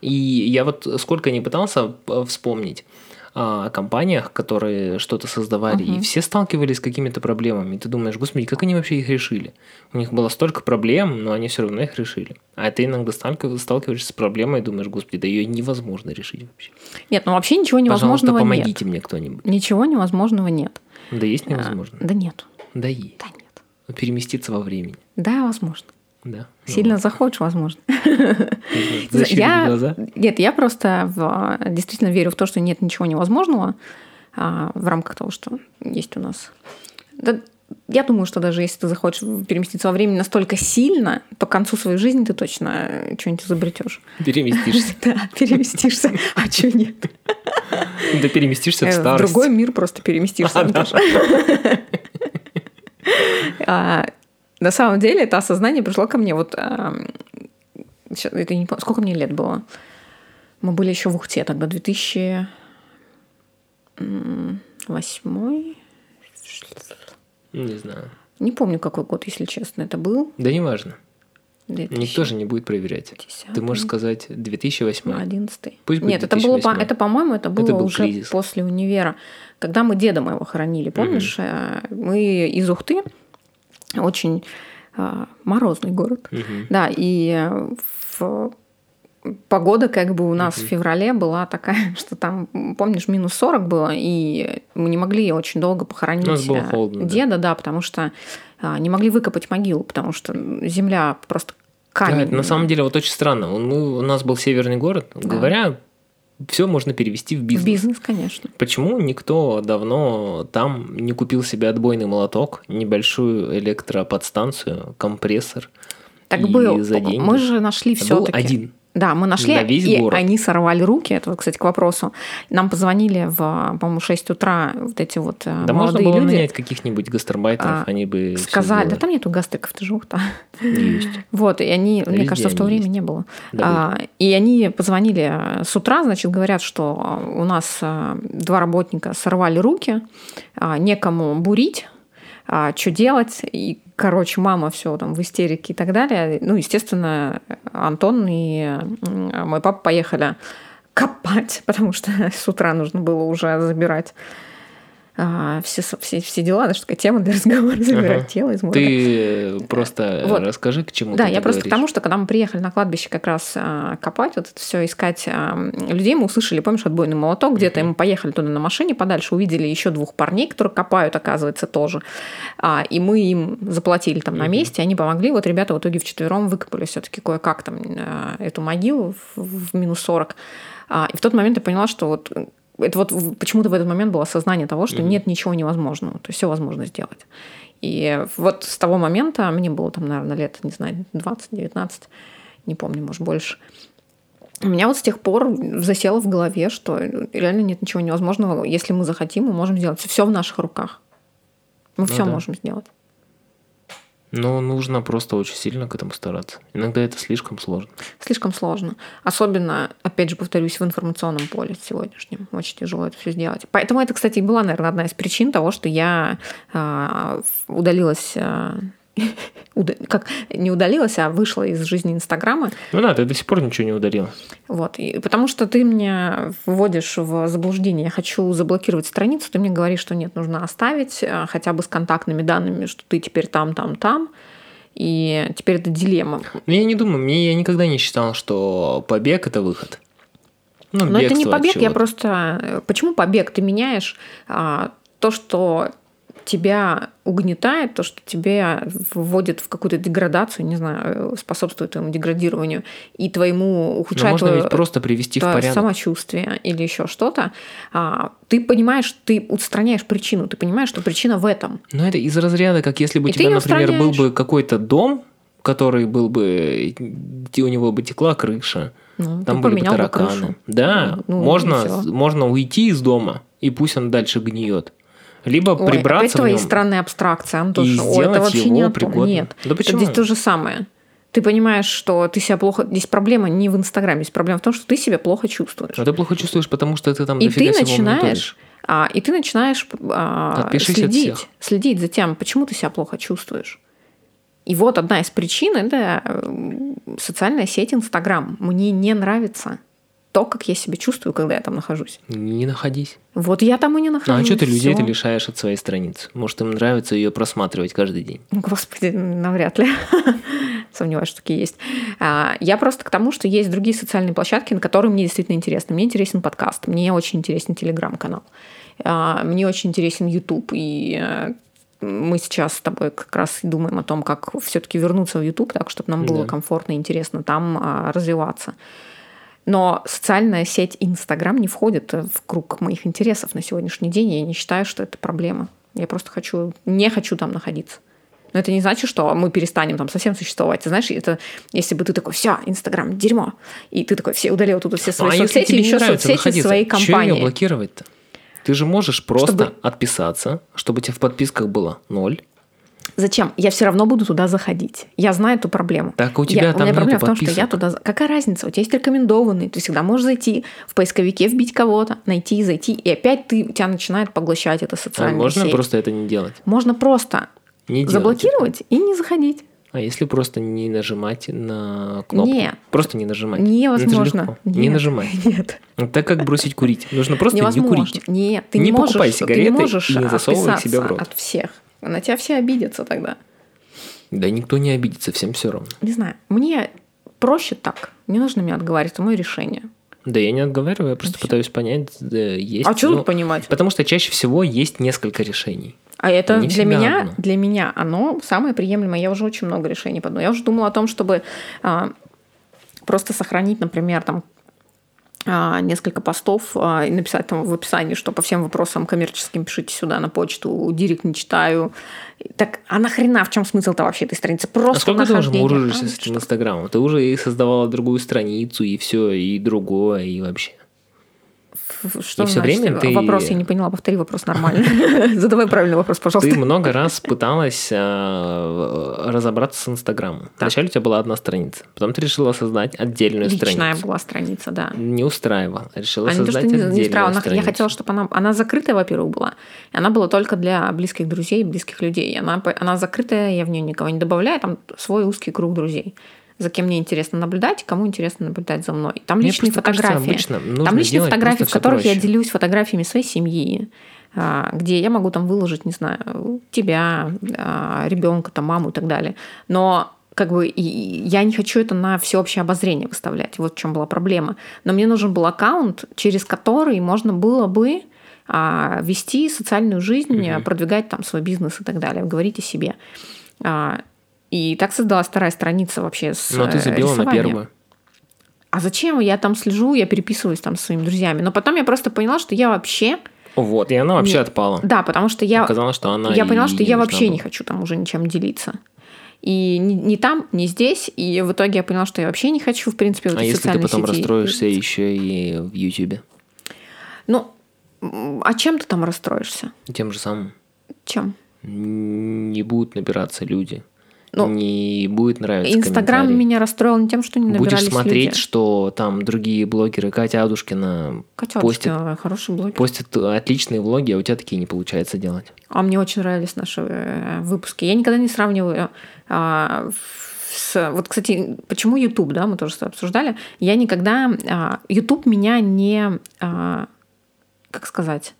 И я вот сколько не пытался э, вспомнить о компаниях, которые что-то создавали, и Мгм. все сталкивались с какими-то проблемами. И ты думаешь, господи, как они вообще их решили? У них было столько проблем, но они все равно их решили. А ты иногда сталкив- сталкиваешься с проблемой и думаешь, господи, да ее невозможно решить вообще. Нет, ну вообще ничего Пожалуйста, невозможного помогите нет. мне кто-нибудь. Ничего невозможного нет. Да есть А, невозможно? Да нет. Да есть. Да нет. Переместиться во времени. Да, возможно. Да. Ну Сильно захочешь, возможно. Я-. Нет, я просто в- действительно верю в то, что нет ничего невозможного а, в рамках того, что есть у нас. Да, я думаю, что даже если ты захочешь переместиться во времени настолько сильно, то к концу своей жизни ты точно что-нибудь изобретешь. Переместишься. Да, переместишься. А что нет? Да переместишься в Э, В старость. другой мир просто переместишься. На самом деле это осознание пришло ко мне вот... ам, щас- это не помню, Сколько мне лет было? Мы были еще в Ухте тогда, 2008 Не знаю. Не помню, какой год, если честно, это был. Да неважно. 2010, Никто же не будет проверять. Ты можешь сказать 2008. 11 Пусть будет Нет, это было, по- 2008. это, по-моему, это было был уже кризис. после универа. Когда мы деда моего хоронили, помнишь? э, Мы из Ухты, очень э, морозный город. Мгм. Да, и э, в- погода как бы у нас в феврале была такая, что там, помнишь, минус 40 было, и мы не могли очень долго похоронить У нас было э, холодно, да. деда, да, потому что а, не могли выкопать могилу, потому что земля просто Да, камень. это на самом деле вот очень странно. Мы- у нас был северный город. Говоря, все можно перевести в В бизнес. бизнес, конечно. Почему никто давно там не купил себе отбойный молоток, небольшую электроподстанцию, компрессор? Так И был. за деньги. Мы же нашли Был все-таки. один. Да, мы нашли, На весь и город. они сорвали руки. Это, кстати, к вопросу. Нам позвонили в, по-моему, 6 утра вот эти вот э, Да можно молодые было люди. нанять каких-нибудь гастарбайтеров, А, они бы Сказали, да там нету гастыков, ты ухта. Есть. Вот, и они, мне Везде кажется, в то время есть. не было. Да А, и они позвонили с утра, значит, говорят, что у нас э, два работника сорвали руки, а, некому бурить, что делать. И, короче, мама все там в истерике и так далее. Ну, естественно, Антон и мой папа поехали копать, потому что с утра нужно было уже забирать а, все, все, все дела, даже такая тема для разговора, забирать Ага. тело из морга. Ты просто Вот. расскажи, к чему Да, я просто к говоришь. тому, что когда мы приехали на кладбище как раз а, копать, вот это все искать а, людей, мы услышали, помнишь, отбойный молоток где-то, и мы поехали туда на машине подальше, увидели еще двух парней, которые копают, оказывается, тоже. А, и мы им заплатили там на месте, они помогли. Вот ребята в итоге вчетвером выкопали все-таки кое-как там а, эту могилу в, в минус 40. А, и в тот момент я поняла, что вот это вот почему-то в этот момент было осознание того, что Мгм. нет ничего невозможного, то есть все возможно сделать. И вот с того момента, мне было там, наверное, лет, не знаю, 20-19, не помню, может, больше. У меня вот с тех пор засело в голове, что реально нет ничего невозможного. Если мы захотим, мы можем сделать. Все в наших руках. Мы Ну все да. можем сделать. Но нужно просто очень сильно к этому стараться. Иногда это слишком сложно. Слишком сложно. Особенно, опять же, повторюсь, в информационном поле сегодняшнем. Очень тяжело это все сделать. Поэтому это, кстати, и была, наверное, одна из причин того, что я а, удалилась... как не удалилась, а вышла из жизни Инстаграма. Ну да, ты до сих пор ничего не ударила. Вот. И потому что ты меня вводишь в заблуждение. Я хочу заблокировать страницу, ты мне говоришь, что нет, нужно оставить а, хотя бы с контактными данными, что ты теперь там, там, там. И теперь это дилемма. Но я не думаю, мне я никогда не считал, что побег это выход. Ну, Но это не побег, я просто... э, Почему побег? Ты меняешь а, то, что тебя угнетает, то, что тебя вводит в какую-то деградацию, не знаю, э, способствует твоему деградированию и твоему Но ухудшает можно твое, ведь просто привести в порядок. самочувствие или еще что-то, а, ты понимаешь, ты устраняешь причину, ты понимаешь, что причина в этом. Но это из разряда, как если бы у тебя, например, был бы какой-то дом, который был бы, у него бы текла крыша, Ну, там были бы поменял бы тараканы. крышу. Да, Ну, можно, можно уйти из дома, и пусть он дальше гниет. Либо Ой, опять прибраться в твои нем. странные абстракции, Антоша. и Ой, это сделать вообще его не о том. Нет, Да почему? здесь то же самое. Ты понимаешь, что ты себя плохо... Здесь проблема не в Инстаграме, здесь проблема в том, что ты себя плохо чувствуешь. А ты плохо чувствуешь, потому что ты там И ты начинаешь, а, и ты начинаешь а, Отпишись от следить, всех. следить за тем, почему ты себя плохо чувствуешь. И вот одна из причин – это э, социальная сеть Инстаграм. Мне не нравится то, как я себя чувствую, когда я там нахожусь. Не находись. Вот я там и не Ну, нахожусь. а что ты людей ты лишаешь от своей страницы? Может, им нравится ее просматривать каждый день? Ну, Господи, навряд ли. Сомневаюсь, что такие есть. А, Я просто к тому, что есть другие социальные площадки, на которые мне действительно интересно. Мне интересен подкаст, мне очень интересен телеграм-канал, А, мне очень интересен YouTube. И э, мы сейчас с тобой как раз и думаем о том, как все-таки вернуться в YouTube, так, чтобы нам было Да. комфортно и интересно там а, развиваться. Но социальная сеть Инстаграм не входит в круг моих интересов на сегодняшний день. Я не считаю, что это проблема. Я просто хочу, не хочу там находиться. Но это не значит, что мы перестанем там совсем существовать. Ты знаешь, это если бы ты такой, все, Инстаграм, дерьмо, и ты такой, все удалил тут все свои а соцсети, тебе еще соцсети находиться, своей компании. блокировать-то? Ты же можешь просто Чтобы- отписаться, чтобы у тебя в подписках было ноль. Зачем? Я все равно буду туда заходить. Я знаю эту проблему. Так у Я- тебя у там меня проблема в том, что я туда... Какая разница? У тебя есть рекомендованные. Ты всегда можешь зайти в поисковике, вбить кого-то, найти, зайти, и опять ты, тебя начинает поглощать эта А социальная можно сеть. просто это не делать? Можно просто Не заблокировать и не заходить. это. А если просто не нажимать на кнопку? Нет. Просто не нажимать. Невозможно. Это легко. Не Нет. нажимать. Нет. Так как бросить курить? Нужно просто не курить. Нет, ты Не не, можешь, покупай ты не сигареты можешь и не засовывай их себе в рот. от всех. На тебя все обидятся тогда. Да никто не обидится, всем все равно. Не знаю. Мне проще так. Не нужно меня отговаривать, это мое решение. Да я не отговариваю, я просто всё. пытаюсь понять, да, есть. а что ну, тут понимать? Потому что чаще всего есть несколько решений. А это Не для меня, одно. для меня оно самое приемлемое. Я уже очень много решений подумала. Я уже думала о том, чтобы а, просто сохранить, например, там несколько постов а, и написать там в описании, что по всем вопросам коммерческим пишите сюда на почту, директ не читаю. Так, а нахрена, в чем смысл-то вообще этой страницы? Просто а сколько ты уже мурыжишься с этим что- Инстаграмом? Ты уже и создавала другую страницу, и все, и другое, и вообще. Что И всё значит? время ты- Вопрос я не поняла, повтори вопрос нормально. Задавай правильный вопрос, пожалуйста. Ты много раз пыталась а, разобраться с Инстаграмом. Вначале у тебя была одна страница, потом ты решила создать отдельную Личная страницу. была страница, да. Не устраивала. Решила А не то, что создать не, отдельную устраивала. Страницу. Я хотела, чтобы она... Она закрытая, во-первых, была. И она была только для близких друзей, близких людей. Она, она закрытая, я в нее никого не добавляю. Там свой узкий круг друзей. За кем мне интересно наблюдать, кому интересно наблюдать за мной. Там Мне личные кажется, фотографии. нужно Там личные фотографии, в которых я проще. делюсь фотографиями своей семьи, а, где я могу там выложить, не знаю, тебя, ребенка, там, маму и так далее. Но как бы я не хочу это на всеобщее обозрение выставлять. Вот в чем была проблема. Но мне нужен был аккаунт, через который можно было бы а, вести социальную жизнь, Мгм. продвигать там свой бизнес и так далее, говорить о себе. И так создалась вторая страница вообще с Но ты э, забила на первую. А зачем? Я там слежу, я переписываюсь там со своими друзьями. Но потом я просто поняла, что я вообще... Вот, и она вообще Нет. отпала. Да, потому что я, Оказалось, что она я поняла, что не я вообще была. не хочу там уже ничем делиться. И ни там, ни здесь. И в итоге я поняла, что я вообще не хочу, в принципе, в А если ты потом сети расстроишься еще и в Ютубе? Ну, а чем ты там расстроишься? Тем же самым. Чем? Не будут набираться люди. Ну, не будет нравиться Инстаграм меня расстроил не тем, что не Будешь набирались смотреть, люди. что там другие блогеры, Катя Адушкина Катя постит, Адушкина, хороший блогер. постит отличные влоги, а у тебя такие не получается делать. А мне очень нравились наши э, выпуски. Я никогда не сравниваю а, с... Вот, кстати, почему YouTube, да, мы тоже обсуждали. Я никогда... а, YouTube меня не... а, как сказать?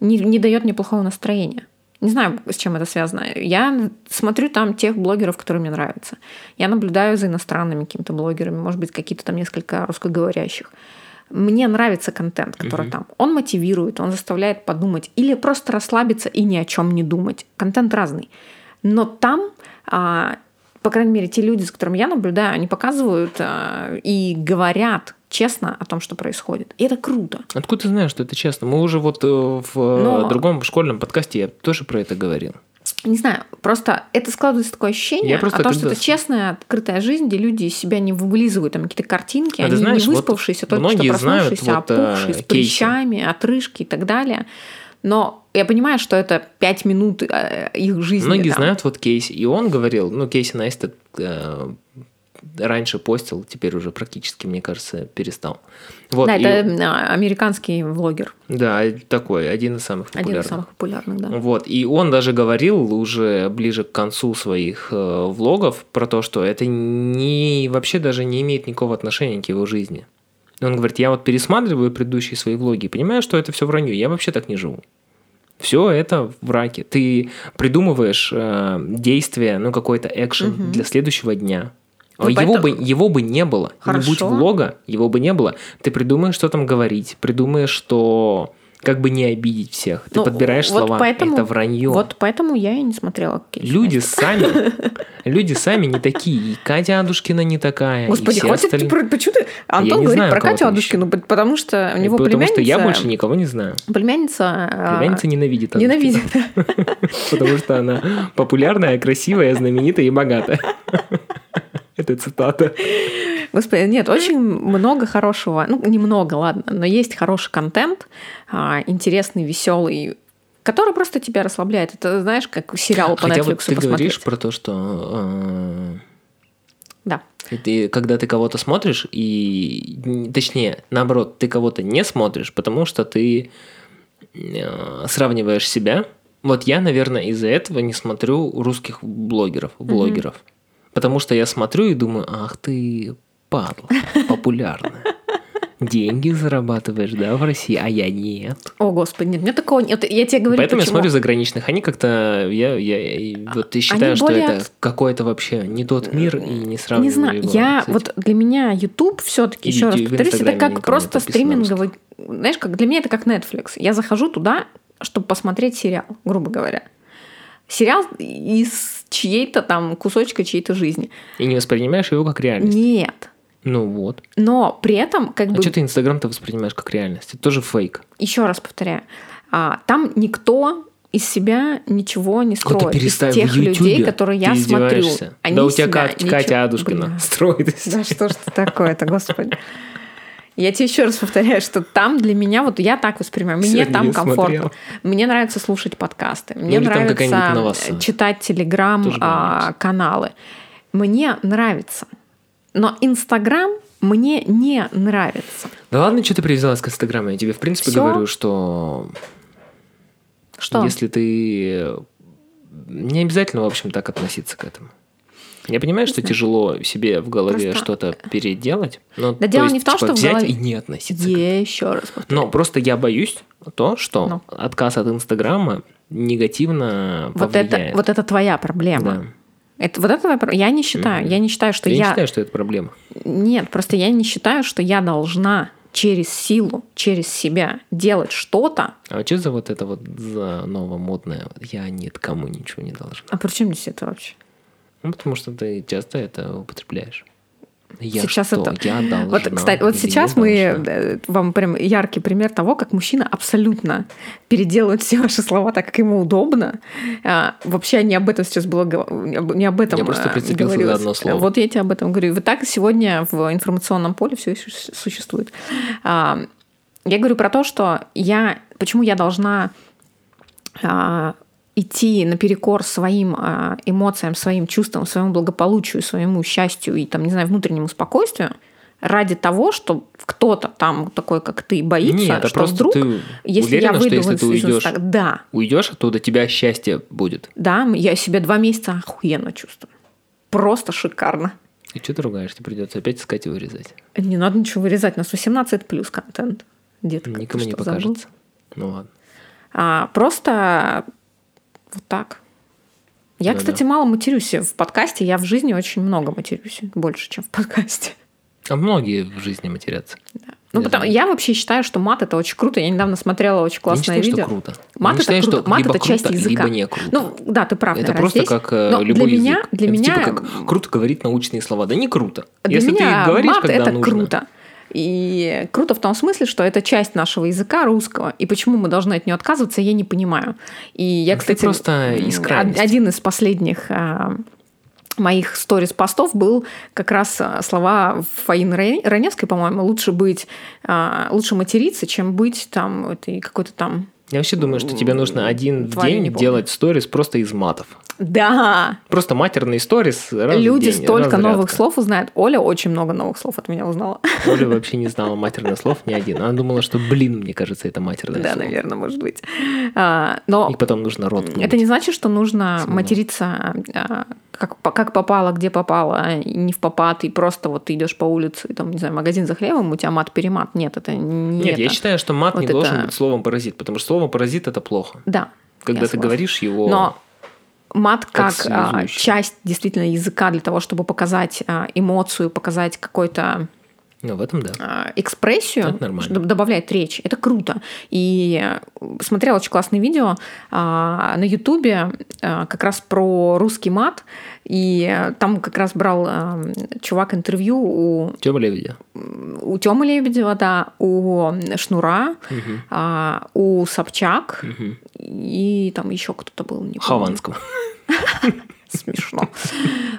Не, не дает мне плохого настроения. Не знаю, с чем это связано. Я смотрю там тех блогеров, которые мне нравятся. Я наблюдаю за иностранными какими-то блогерами, может быть, какие-то там несколько русскоговорящих. мне нравится контент, который Мгм. там. Он мотивирует, он заставляет подумать или просто расслабиться и ни о чем не думать. Контент разный. Но там, а, по крайней мере, те люди, с которыми я наблюдаю, они показывают а, и говорят честно о том, что происходит. И это круто. Откуда ты знаешь, что это честно? Мы уже вот э, в э, Но- другом школьном подкасте я тоже про это говорил. Не знаю, просто это складывается такое ощущение Я просто о том, что это с- честная, открытая жизнь, где люди из себя не вылизывают там какие-то картинки, А они знаешь, не вот выспавшиеся, только что многие знают проснувшиеся, вот, опухшие, с кейсы. прыщами, отрыжки и так далее. Но я понимаю, что это пять минут э, их жизни. Многие там. знают вот Кейси, и он говорил, ну, Кейси Найстед э, раньше постил, теперь уже практически, мне кажется, перестал. Вот, Да, и- это э, американский влогер. да, такой, один из самых Один популярных. из самых популярных, да. Вот, и он даже говорил уже ближе к концу своих э, влогов про то, что это не, вообще даже не имеет никакого отношения к его жизни. Он говорит, я вот пересматриваю предыдущие свои влоги и понимаю, что это все вранье, я вообще так не живу. Все это в раке. Ты придумываешь э, действие, ну какой-то экшен Мгм. для следующего дня. Ну, его, поэтому- бы, его бы не было. Не будь Хорошо. влога, его бы не было. Ты придумаешь, что там говорить, придумаешь, что как бы не обидеть всех. Ты Ну, подбираешь вот слова. поэтому- это вранье. Вот поэтому я и не смотрела Люди сами, люди сами не такие. И Катя Адушкина не такая. Господи, хватит, остальные. про- почему ты... Антон говорит знаю, про Катю Адушкину, потому что у него Потому племянница... что я больше никого не знаю. Племянница... а, Племянница ненавидит Адушкину. Ненавидит. Потому что она популярная, красивая, знаменитая и богатая. Это цитата. Господи, нет, очень много хорошего. Ну, немного, ладно, но есть хороший контент, а, интересный, веселый, который просто тебя расслабляет. Это, знаешь, как сериал по Хотя вот Netflix ты говоришь посмотреть. про то, что Да. э, ты, когда ты кого-то смотришь, и точнее, наоборот, ты кого-то не смотришь, потому что ты э, сравниваешь себя. Вот я, наверное, из-за этого не смотрю русских блогеров, блогеров. Потому что я смотрю и думаю, ах ты падла, популярная. Деньги зарабатываешь, да, в России, а я нет. О, господи, нет, мне такого нет. Я тебе говорю, Поэтому я почему. смотрю заграничных. Они как-то, я, я, и вот и считаю, Они что более это какой-то вообще не тот мир и не сравниваю Не знаю, его я этим. вот для меня YouTube все-таки еще раз повторюсь, это как просто стриминговый, знаешь, как для меня это как Netflix. Я захожу туда, чтобы посмотреть сериал, грубо говоря. Сериал из чьей-то там кусочка чьей-то жизни. И не воспринимаешь его как реальность. Нет. Ну вот. Но при этом, как А бы, что ты Инстаграм-то воспринимаешь как реальность? Это тоже фейк. еще раз повторяю, а, там никто из себя ничего не Вот строит. перестань из тех людей, которые я смотрю. Они да у тебя Катя, ничего- Катя Адушкина Блин. строит. Да что ж ты такое-то, господи. Я тебе еще раз повторяю, что там для меня, вот я так воспринимаю, мне Сегодня там комфортно. смотрел. Мне нравится слушать подкасты, мне какая-нибудь нравится читать телеграм-каналы. Мне нравится. Но Инстаграм мне не нравится. Да ладно, что ты привязалась к Инстаграму? Я тебе, в принципе, Всё? говорю, что Что? если ты... Не обязательно, в общем, так относиться к этому. Я понимаю, что тяжело себе в голове Просто- что-то переделать. Но, Да дело есть, не в том, типа, что в взять голове- и не относиться к. Я еще раз повторяю. Но просто я боюсь то, что Ну. отказ от Инстаграма негативно вот, это, повлияет. вот это твоя проблема. Да. Это, вот это Я не считаю. Мгм. Я не считаю, что я, я... не считаю, что это проблема. Нет, просто я не считаю, что я должна через силу, через себя делать что-то. А что за вот это вот за новомодное? Я нет кому ничего не должна. А при чем здесь это вообще? Ну, потому что ты часто это употребляешь. Я Сейчас что? это- Я должна. Вот, кстати, вот сейчас мы должна? э, вам прям яркий пример того, как мужчина абсолютно переделывает все ваши слова так, как ему удобно. А, вообще не об этом сейчас было не об- этом. Я просто а, прицепился за одно слово. Вот я тебе об этом говорю. Вот так сегодня в информационном поле все существует. А, Я говорю про то, что я почему я должна а, идти наперекор своим а, эмоциям, своим чувствам, своему благополучию, своему счастью и там, не знаю, внутреннему спокойствию ради того, что кто-то там такой, как ты, боится, Нет, это что просто вдруг, ты если уверена, я что выйду если из, ты уйдешь, Инстаг- да, уйдешь оттуда, тебя счастье будет. да, я себя два месяца охуенно чувствую. Просто шикарно. И что ты ругаешь? Тебе придется опять искать и вырезать. Не надо ничего вырезать, у нас 18 плюс контент. Детка, Никому не что, забыл? покажется. Ну ладно. А, просто вот так. Я, Да-да. кстати, мало матерюсь в подкасте. Я в жизни очень много матерюсь. Больше, чем в подкасте. А многие в жизни матерятся. Но Ну, потому, я вообще считаю, что мат это очень круто. Я недавно смотрела очень классное я не видео. считаю, что круто. Мат я это считаю, круто. что Мат это часть круто, языка. либо не круто. Ну, да, ты прав. это наверное, просто здесь. как э, Но любой для меня, язык. для это меня, типа как круто говорить научные слова. Да не круто. для Если меня ты говоришь, мат когда это нужно. круто. И круто в том смысле, что это часть нашего языка русского. И почему мы должны от нее отказываться, я не понимаю. И я, Ну, кстати, просто крайности. один из последних а, моих сторис-постов был как раз а, слова Фаины Ра- Раневской, по-моему, лучше быть, а, лучше материться, чем быть там этой какой-то там... Я вообще думаю, что тебе нужно один не день делать сторис просто из матов. Да, Просто матерные сторис раз в люди день, столько новых слов узнают. Оля очень много новых слов от меня узнала. Оля вообще не знала матерных слов ни один. Она думала, что, блин, мне кажется, это матерное Да, слово. наверное, может быть. А, Но И потом нужно рот Это не значит, что нужно материться а, как, как попало, где попало, а не в попад, и просто вот ты идешь по улице, и там, не знаю, магазин за хлебом, у тебя мат-перемат. Нет, это не Нет, это. я считаю, что мат Вот не это- должен быть словом паразит, потому что слово паразит это плохо. Да. Когда ты согласна. говоришь его. Но мат как как, а, часть действительно языка для того, чтобы показать а, эмоцию, показать какой-то Ну, в этом да. а, экспрессию, Это нормально. добавляет речь. Это круто. И э, смотрела очень классное видео а, на Ютубе а, как раз про русский мат. И э, там как раз брал чувак интервью у, Тёма Лебедя. у Тёмы Лебедева, да, у Шнура, а, у Собчак Мгм. и там еще кто-то был. Не. Хованского. Смешно.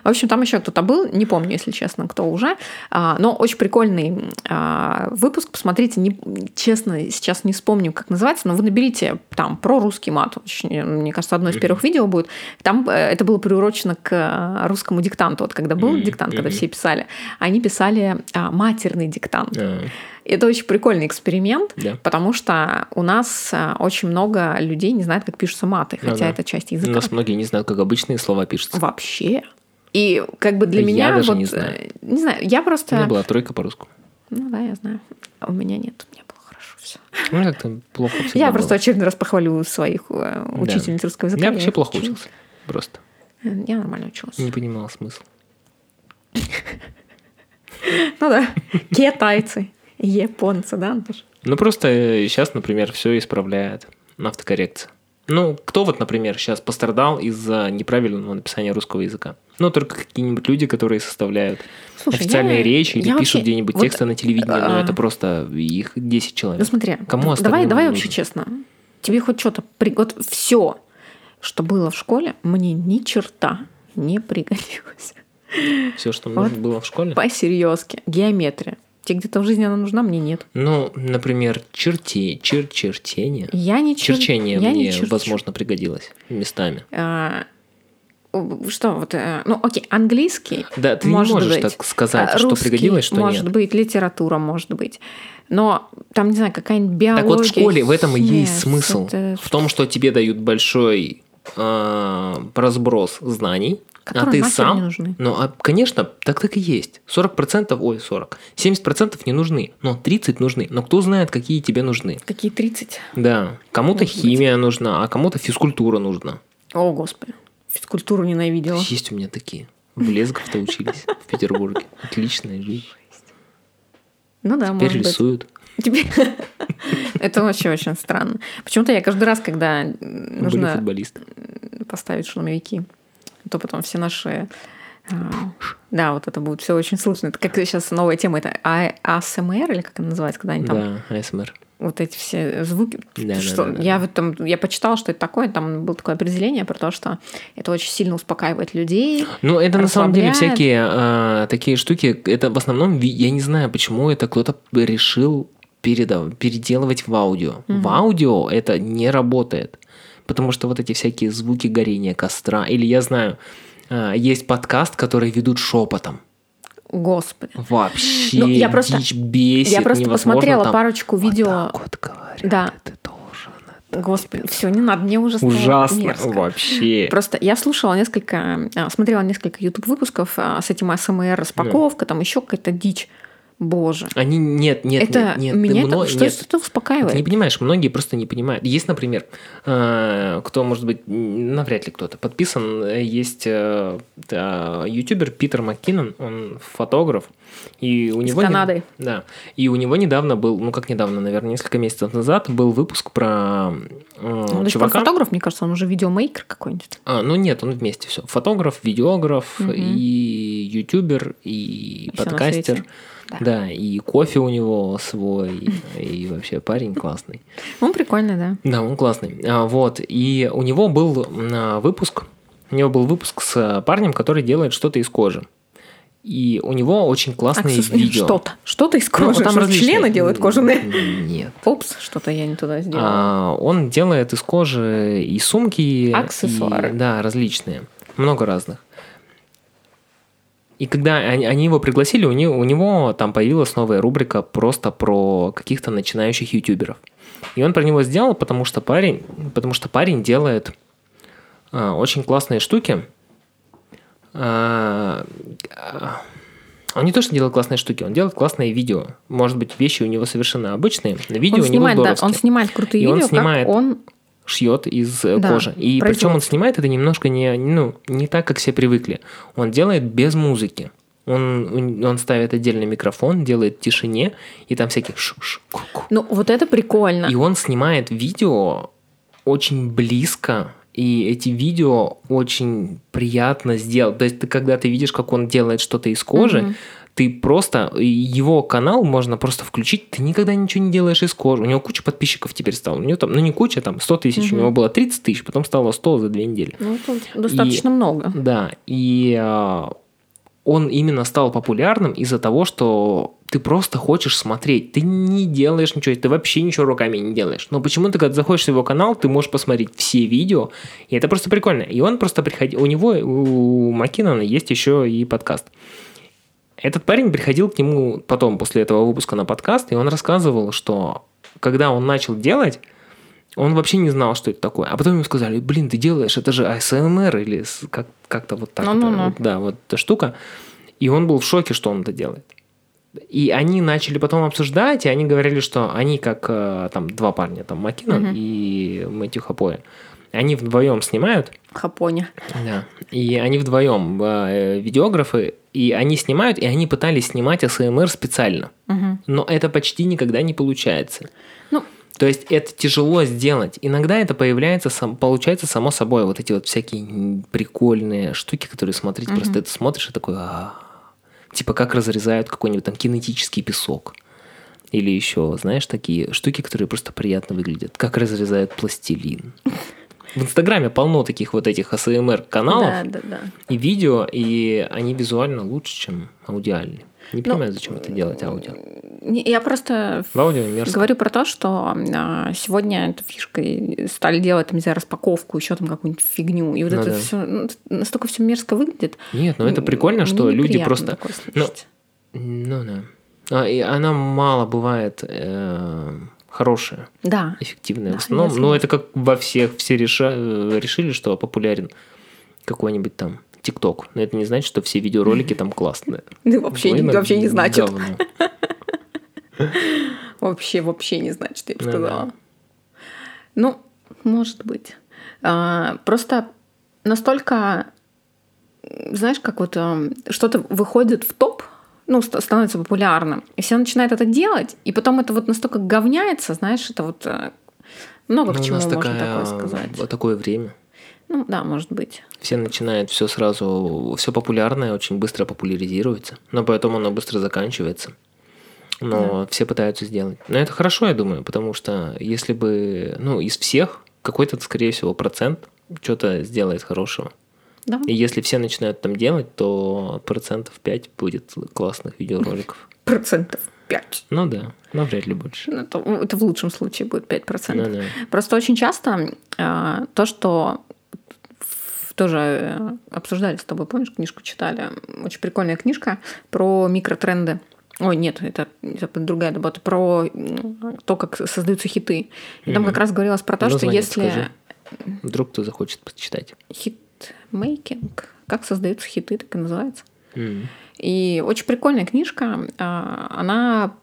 В общем, там еще кто-то был, не помню, если честно, кто уже. А, Но очень прикольный а, выпуск. Посмотрите, не, честно, сейчас не вспомню, как называется, но вы наберите там про русский мат. Очень, мне кажется, одно из первых видео будет. Там э, это было приурочено к русскому диктанту. Вот когда был диктант, когда все писали, они писали а, матерный диктант. А, Это очень прикольный эксперимент, Да. потому что у нас а, очень много людей не знают, как пишутся маты, Ну хотя да. это часть У языка. нас многие не знают, как обычные слова пишутся. Вообще. И как бы для Я меня даже вот, не знаю. э, не знаю, я У просто... меня была тройка по-русски. Ну да, я знаю. А у меня нет, у меня было хорошо все. Ну, как-то плохо Я было. просто очередной раз похвалю своих э, учительниц русского языка. Я вообще их плохо учила. учился. Просто. Э, Я нормально училась. Не понимал смысл. Ну да, китайцы, японцы, да, Антош? Ну, просто сейчас, например, все исправляет автокоррекция. Ну, кто вот, например, сейчас пострадал из-за неправильного написания русского языка? Ну, только какие-нибудь люди, которые составляют Слушай, официальные я- речи или я пишут вообще- где-нибудь вот, тексты на телевидении, но а, это просто их 10 человек. Ну смотри, Кому давай, давай не вообще нужно? честно. Тебе хоть что-то... При... Вот все, что было в школе, мне ни черта не пригодилось. Все, что Вот. нужно было в школе. По-серьезки. Геометрия. Тебе где-то в жизни она нужна, мне нет. Ну, например, черти, чер, чертение. Я не чер- Черчение я не мне, черчу. возможно, пригодилось местами. А, Что вот, э, ну окей, английский. Да, ты может не можешь быть, так сказать, а, что русский пригодилось, что может нет. быть, литература может быть. Но там, не знаю, какая-нибудь биология. Так вот, в школе в этом и есть смысл. это- В том, что тебе дают большой э, разброс знаний, а Которые ты нахер сам... не нужны. Ну, а, конечно, так так и есть. 40%, ой, 40, 70% не нужны, но 30 нужны. Но кто знает, какие тебе нужны? Какие 30? Да, кому-то Может быть. химия нужна, а кому-то физкультура нужна. О, господи. Физкультуру ненавидела. Есть у меня такие. В Лезгов-то учились в Петербурге. Отличная жизнь. Ну да, Теперь быть. рисуют. Тебе- Это вообще очень странно. Почему-то я каждый раз, когда нужно поставить то потом все наши... а, Да, вот это будет все очень слышно. Это как сейчас новая тема, это А- АСМР, или как она называется, когда они там Да, АСМР. вот эти все звуки. Да, что да, да, да. я в этом я почитала, что это такое, там было такое определение про то, что это очень сильно успокаивает людей. Ну, это на самом деле всякие а, такие штуки. Это в основном, я не знаю, почему это кто-то решил передав- переделывать в аудио. В аудио это не работает. Потому что вот эти всякие звуки горения костра. Или я знаю, а, есть подкаст, который ведут шепотом. Господи. Вообще Ну, я просто- дичь бесит. я просто невозможно посмотрела там, парочку «Вот видео. так вот говорят, Да. ты должен. это Господи, все, не надо, мне уже стало Ужасно мерзко. вообще. Просто я слушала несколько, а, смотрела несколько YouTube выпусков а, с этим АСМР, распаковка, там еще какая-то дичь. Боже. Они нет, нет, это нет, нет. меня ты это, мно- что нет. это успокаивает? Ты не понимаешь, многие просто не понимают. Есть, например, э, кто, может быть, навряд ли кто-то подписан, э, есть э, ютубер Питер МакКиннон, он фотограф, и у Из него... не- Канады. Да, и у него недавно был, ну как недавно, наверное, несколько месяцев назад был выпуск про э, Он сих пор чувака. фотограф, мне кажется, он уже видеомейкер какой-нибудь. А, ну нет, он вместе все. Фотограф, видеограф, Мгм. и ютубер, и на подкастер. Да. Да, и кофе у него свой, и вообще парень классный. Он прикольный, да. Да, он классный. А, Вот, и у него был а, выпуск, у него был выпуск с парнем, который делает что-то из кожи. И у него очень классные Аксесс- видео. Что-то. Что-то из Ну, кожи. там Что, различные. члены делают кожаные. Нет. Упс, что-то я не туда сделала. А, он делает из кожи и сумки. Аксессуары. и- да, различные. Много разных. И когда они, они его пригласили, у него, у него там появилась новая рубрика просто про каких-то начинающих ютуберов. И он про него сделал, потому что парень, потому что парень делает а, очень классные штуки. А, а, он не то, что делает классные штуки, он делает классные видео. Может быть, вещи у него совершенно обычные, но видео он у него снимает, да, он снимает крутые И он видео, снимает как он... шьет из э, Да, кожи. И причем он снимает это немножко не, ну, не так, как все привыкли. Он делает без музыки. Он, он ставит отдельный микрофон, делает в тишине, и там всяких ш ш ку ку Ну, вот это прикольно. И он снимает видео очень близко, и эти видео очень приятно сделать. То есть ты, когда ты видишь, как он делает что-то из кожи, Мгм. ты просто его канал можно просто включить, ты никогда ничего не делаешь из кожи. У него куча подписчиков теперь стало. У него там, ну не куча, там 100 тысяч, у Мгм. него было 30 тысяч, потом стало 100 за две недели. Ну, это достаточно много. Да, и а, он именно стал популярным из-за того, что ты просто хочешь смотреть, ты не делаешь ничего, ты вообще ничего руками не делаешь. Но почему-то, когда заходишь в его канал, ты можешь посмотреть все видео, и это просто прикольно. И он просто приходил, у него, у Маккинона есть еще и подкаст. Этот парень приходил к нему потом, после этого выпуска на подкаст, и он рассказывал, что когда он начал делать, он вообще не знал, что это такое. А потом ему сказали, блин, ты делаешь, это же АСМР или как, как-то вот так. Ну-ну-ну. это, вот, да, вот эта штука. И он был в шоке, что он это делает. И они начали потом обсуждать, и они говорили, что они как э, там два парня, там Маккинон Мгм. и Мэтью Хапоя, они вдвоем снимают, Хапоня. да. И они вдвоем э, видеографы, и они снимают, и они пытались снимать АСМР специально. Мгм. Но это почти никогда не получается. То есть это тяжело сделать. Иногда это появляется, сам, получается само собой. Вот эти вот всякие прикольные штуки, которые смотреть, Мгм. просто это смотришь и такой, «А». типа как разрезают какой-нибудь там кинетический песок. Или еще, знаешь, такие штуки, которые просто приятно выглядят. Как разрезают пластилин. В Инстаграме полно таких вот этих АСМР каналов да, да, да. и видео, и они визуально лучше, чем аудиальные. Не Ну, понимаю, зачем это делать аудио. Не, Я просто В аудио мерзко. говорю про то, что а, сегодня эту фишкой стали делать, там, не знаю, распаковку, еще там какую-нибудь фигню. И вот Ну это да. все настолько все мерзко выглядит. Нет, ну это прикольно, что Мне люди неприятно просто... Ну, ну да. А, и она мало бывает э, хорошая, Да. эффективная. Да, в основном, я ну это как во всех, все реша- э, решили, что популярен какой-нибудь там ТикТок. Но это не значит, что все видеоролики там классные. Да вообще, Половина вообще не значит. Вообще, вообще не значит, я бы Ну сказала. Ну, может быть. А, просто настолько, знаешь, как вот эм, что-то выходит в топ, ну, ст- становится популярным, и все начинают это делать, и потом это вот настолько говняется, знаешь, это вот э, много Ну, к у чему нас можно такая, такое сказать. вот такое время. Ну, да, может быть. Все начинают все сразу, все популярное очень быстро популяризируется, но поэтому оно быстро заканчивается. Но все пытаются сделать. Но это хорошо, я думаю, потому что если бы, ну, из всех какой-то, скорее всего, процент что-то сделает хорошего. Да. И если все начинают там делать, то процентов 5 будет классных видеороликов. Процентов 5. Ну да, но вряд ли больше. Ну, Это, это в лучшем случае будет 5%. Ну да. Просто очень часто э, то, что тоже э, обсуждали с тобой, помнишь, книжку читали? Очень прикольная книжка про микротренды. Ой, нет, это, это другая работа, про то, как создаются хиты. И там Мгм. как раз говорилось про то, что Название если подскажи. Вдруг кто захочет почитать. хитмейкинг, как создаются хиты, так и называется. Мгм. И очень прикольная книжка. а, Она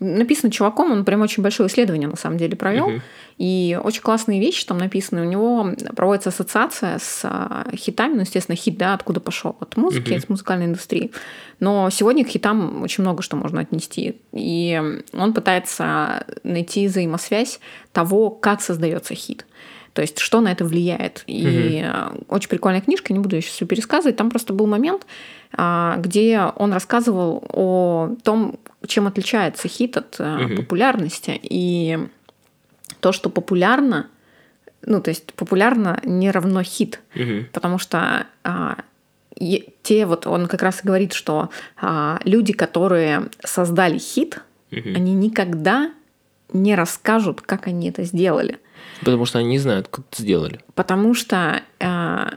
написана чуваком, он прям очень большое исследование на самом деле провел. Мгм. И очень классные вещи там написаны. У него проводится ассоциация с а, хитами. Ну, естественно, хит, да, откуда пошел? От музыки, Мгм. с музыкальной индустрии. Но сегодня к хитам очень много что можно отнести. И он пытается найти взаимосвязь того, как создается хит. То есть, что на это влияет. И э, очень прикольная книжка, не буду сейчас все пересказывать. Там просто был момент, а, где он рассказывал о том, чем отличается хит от Мгм. популярности. И то, что популярно, ну, то есть популярно не равно хит. Мгм. Потому что а, те вот, он как раз и говорит, что а, люди, которые создали хит, Мгм. они никогда не расскажут, как они это сделали. Потому что они не знают, как это сделали. Потому что, а,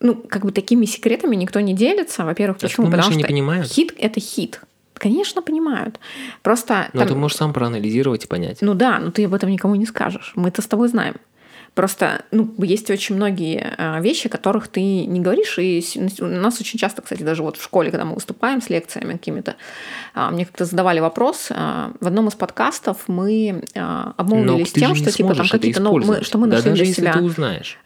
ну, как бы такими секретами никто не делится. Во-первых, А почему? думаешь, Потому что понимают? хит — это хит. Конечно, понимают. Просто Но там- ты можешь сам проанализировать и понять. ну да, но ты об этом никому не скажешь. Мы-то с тобой знаем. Просто ну, есть очень многие а, вещи, которых ты не говоришь. И у нас очень часто, кстати, даже вот в школе, когда мы выступаем с лекциями какими-то, а, мне как-то задавали вопрос. а, В одном из подкастов мы обмолвились тем, что типа там какие-то новые, что мы да нашли даже для себя ты узнаешь.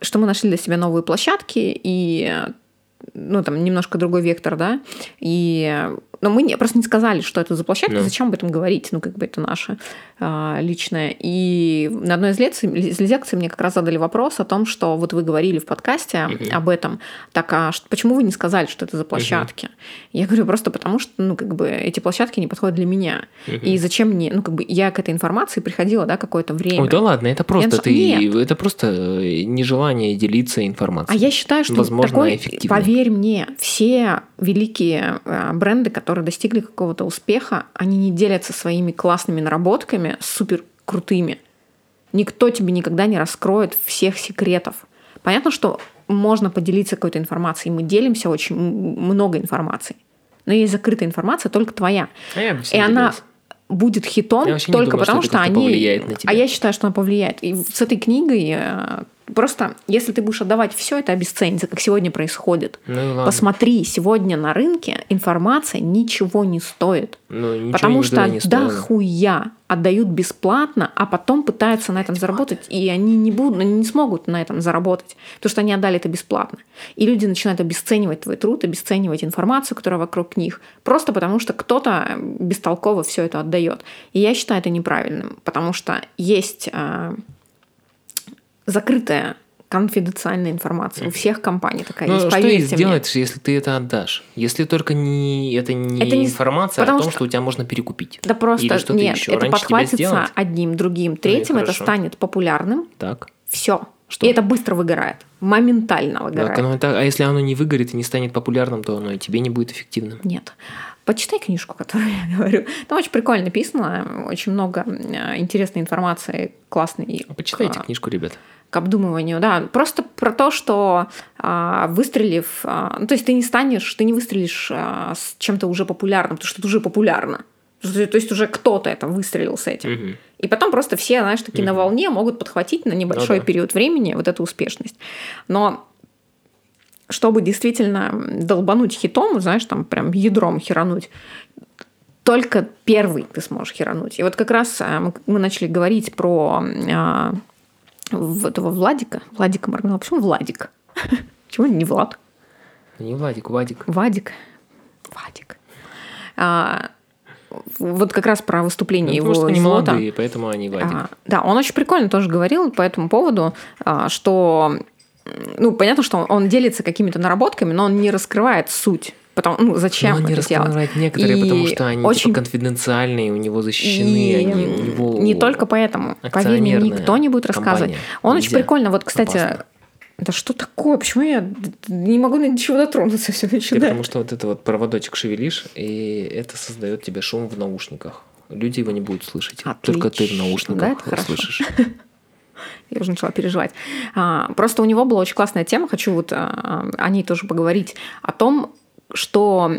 что мы нашли для себя новые площадки и ну, там, немножко другой вектор, да, и но мы не, просто не сказали, что это за площадка, Ну. зачем об этом говорить, ну, как бы это наше а, личное. И на одной из лекций, из лекций мне как раз задали вопрос о том, что вот вы говорили в подкасте Мгм. об этом, так а ш- почему вы не сказали, что это за площадки? Я говорю, просто потому что, ну, как бы эти площадки не подходят для меня. Мгм. И зачем мне, ну, как бы я к этой информации приходила, да, какое-то время. Ой, да ладно, это просто Я- ты, Нет. это просто э, нежелание делиться А информацией. я считаю, что Возможно, такой, поверь мне, все великие э, бренды, которые достигли какого-то успеха, они не делятся своими классными наработками, супер крутыми. Никто тебе никогда не раскроет всех секретов. Понятно, что можно поделиться какой-то информацией. Мы делимся очень много информации. Но есть закрытая информация только твоя. А я И она будет хитом только думаю, потому, что что, они... повлияет на тебя. А я считаю, что она повлияет. И с этой книгой э, просто, если ты будешь отдавать все, это обесценится, как сегодня происходит. Ну ладно. Посмотри, сегодня на рынке информация ничего не стоит. Ну, ничего потому что не стоило. дохуя отдают бесплатно, а потом пытаются на этом заработать, и они не будут, они не смогут на этом заработать, потому что они отдали это бесплатно. И люди начинают обесценивать твой труд, обесценивать информацию, которая вокруг них, просто потому что кто-то бестолково все это отдает. И я считаю это неправильным, потому что есть а, закрытая конфиденциальная информация. У всех компаний такая Ну, есть, что и мне. сделать, если ты это отдашь? Если только не, это не Это не- информация о потому том, что- что... у тебя можно перекупить. Да просто Или что-то нет, еще это раньше подхватится одним, другим, третьим, это хорошо. станет популярным. Так. Все. Что? И это быстро выгорает. Моментально выгорает. Так, оно так- а если оно не выгорит и не станет популярным, то оно и тебе не будет эффективным. Нет. Почитай книжку, которую я говорю. Там очень прикольно написано, очень много интересной информации, классной. А почитайте к- книжку, ребят. к обдумыванию, да, просто про то, что а, выстрелив, а, ну, то есть ты не станешь, ты не выстрелишь а, с чем-то уже популярным, потому что это уже популярно. То есть уже кто-то это выстрелил с этим. Мгм. И потом просто все, знаешь, такие на Мгм. волне могут подхватить на небольшой Ну да. период времени вот эту успешность. Но чтобы действительно долбануть хитом, знаешь, там прям ядром херануть, только первый ты сможешь херануть. И вот как раз а, мы, начали говорить про в- этого Владика. Владика Маргнала. Почему Владик? Почему не Влад? Не Владик, Вадик. Вадик. Вадик. А, вот как раз про выступление Ну, его потому что они молодые, поэтому они Вадик. А, да, он очень прикольно тоже говорил по этому поводу, а, что, ну, понятно, что он, он делится какими-то наработками, но он не раскрывает суть. Потому, ну, зачем Но он не это делать? некоторые, И потому что они очень- типа конфиденциальные, у него защищены, И они у него... не только поэтому. Поверь мне, никто не будет рассказывать. компания. Он очень Нельзя. прикольно. Вот, кстати, Опасно. да что такое? Почему я не могу ни до чего дотронуться? Все Ты начинает. потому что вот это вот проводочек шевелишь, и это создает тебе шум в наушниках. Люди его не будут слышать. Только ты в Отлично. наушниках Да, слышишь. Я уже начала переживать. А, просто у него была очень классная тема, хочу вот а, о ней тоже поговорить, о том, что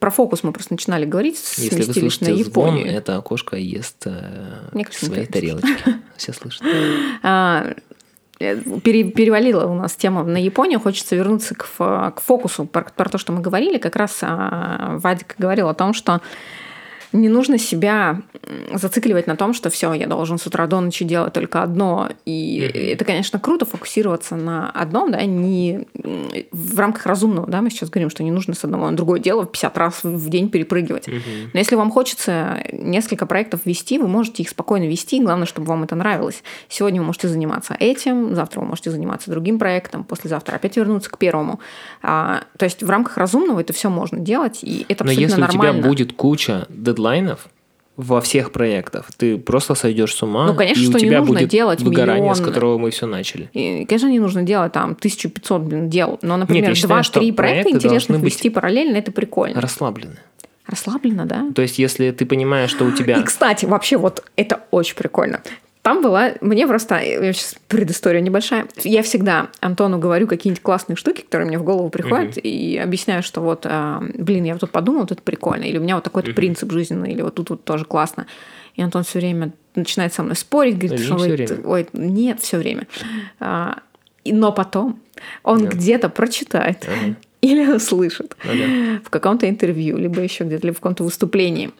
про фокус мы просто начинали говорить, Если вы сместились на слышите звон, Японию. это окошко ест э, Мне кажется, свои тарелочки. Все слышат. А, э, пере, перевалила у нас тема на Японию, хочется вернуться к, к фокусу, про, про то, что мы говорили. Как раз Вадик говорил о том, что не нужно себя зацикливать на том, что все, я должен с утра до ночи делать только одно. И это, конечно, круто фокусироваться на одном, да, не в рамках разумного, да, мы сейчас говорим, что не нужно с одного на другое дело в 50 раз в день перепрыгивать. Mm-hmm. Но если вам хочется несколько проектов вести, вы можете их спокойно вести, главное, чтобы вам это нравилось. Сегодня вы можете заниматься этим, завтра вы можете заниматься другим проектом, послезавтра опять вернуться к первому. А, то есть в рамках разумного это все можно делать, и это Но абсолютно если нормально. у тебя будет куча дедлайнов во всех проектах, ты просто сойдешь с ума, Ну, конечно, и у что не тебя нужно будет делать выгорание, с миллион- которого мы все начали. И, конечно, не нужно делать там 1500 блин, дел, но, например, я считаю, что 2-3 проекта интересных быть вести параллельно, это прикольно. Расслаблены. Расслабленно, да? То есть, если ты понимаешь, что у тебя... И, кстати, вообще вот это очень прикольно. Там была, мне просто, я сейчас предыстория небольшая, я всегда Антону говорю какие-нибудь классные штуки, которые мне в голову приходят, и объясняю, что вот, а, блин, я вот тут подумал, вот это прикольно, или у меня вот такой-то принцип жизненный, или вот тут вот тоже классно. И Антон все время начинает со мной спорить, говорит, что вы- время. ой, нет, все время. А, и- но потом он Да. где-то прочитает Ага. или услышит Ага. в каком-то интервью, либо еще где-то, либо в каком-то выступлении.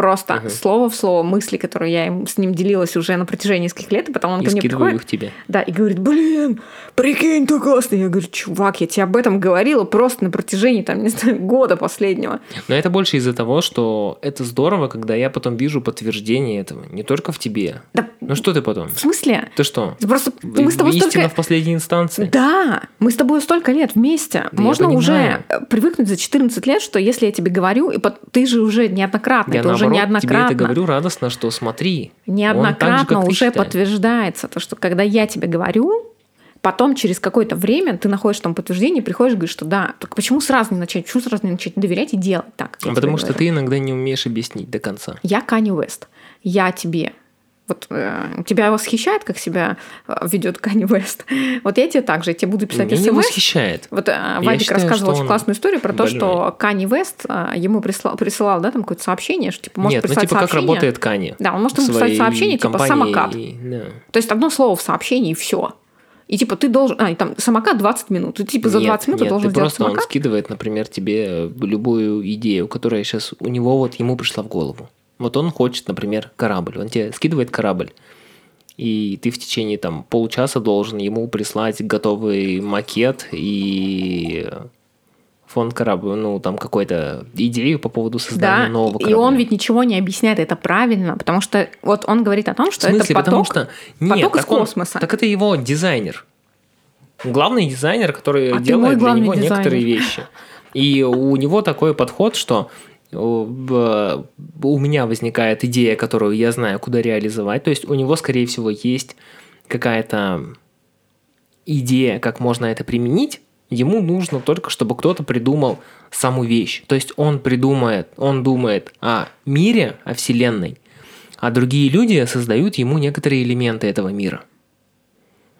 Просто Ага. слово в слово мысли, которые я им, с ним делилась уже на протяжении нескольких лет, и потом он И ко мне приходит. их тебе. Да, и говорит, блин, прикинь, ты классный. Я говорю, чувак, я тебе об этом говорила просто на протяжении, там, не знаю, года последнего. Но это больше из-за того, что это здорово, когда я потом вижу подтверждение этого. Не только в тебе. Да, Ну что ты потом? в смысле? Ты что? Это Просто мы с тобой Истина столько... в последней инстанции? Да, мы с тобой столько лет вместе. Да Можно уже привыкнуть за 14 лет, что если я тебе говорю, и ты же уже неоднократно, Я это уже наоборот тебе неоднократно. это говорю радостно, что смотри. так же, неоднократно ты уже подтверждается то, что когда я тебе говорю, потом через какое-то время ты находишь там подтверждение, приходишь и говоришь, что да, только почему сразу не начать, почему сразу не начать доверять и делать так? Потому что говорю? ты иногда не умеешь объяснить до конца. Я Канни Уэст, я тебе вот э, тебя восхищает, как себя э, ведет Канни Уэст. Вот я тебе также, я тебе буду писать Меня смс. восхищает. Вот э, Вадик считаю, рассказывал очень он классную историю про то, больной. что Канни Вест э, ему прислал, присылал, да, там какое-то сообщение, что типа может Нет, ну прислать типа как сообщение. работает Кани. Да, он может ему прислать сообщение, типа, компании. «самокат». Да. То есть одно слово в сообщении и все. И типа ты должен... А, и там самокат 20 минут. И типа за Нет, 20 минут ты нет, должен ты сделать просто он самокат. скидывает, например, тебе любую идею, которая сейчас у него вот ему пришла в голову. Вот он хочет, например, корабль. Он тебе скидывает корабль. И ты в течение там получаса должен ему прислать готовый макет и фонд корабля, ну там какой-то идею по поводу создания Да, нового и корабля. он ведь ничего не объясняет, это правильно, потому что вот он говорит о том, что В смысле? это поток, Потому что нет, поток из так он- космоса. так это его дизайнер. Главный дизайнер, который А делает для него дизайнер. некоторые вещи. И у него такой подход, что у меня возникает идея, которую я знаю, куда реализовать. То есть у него, скорее всего, есть какая-то идея, как можно это применить. Ему нужно только, чтобы кто-то придумал саму вещь. То есть он придумает, он думает о мире, о Вселенной, а другие люди создают ему некоторые элементы этого мира.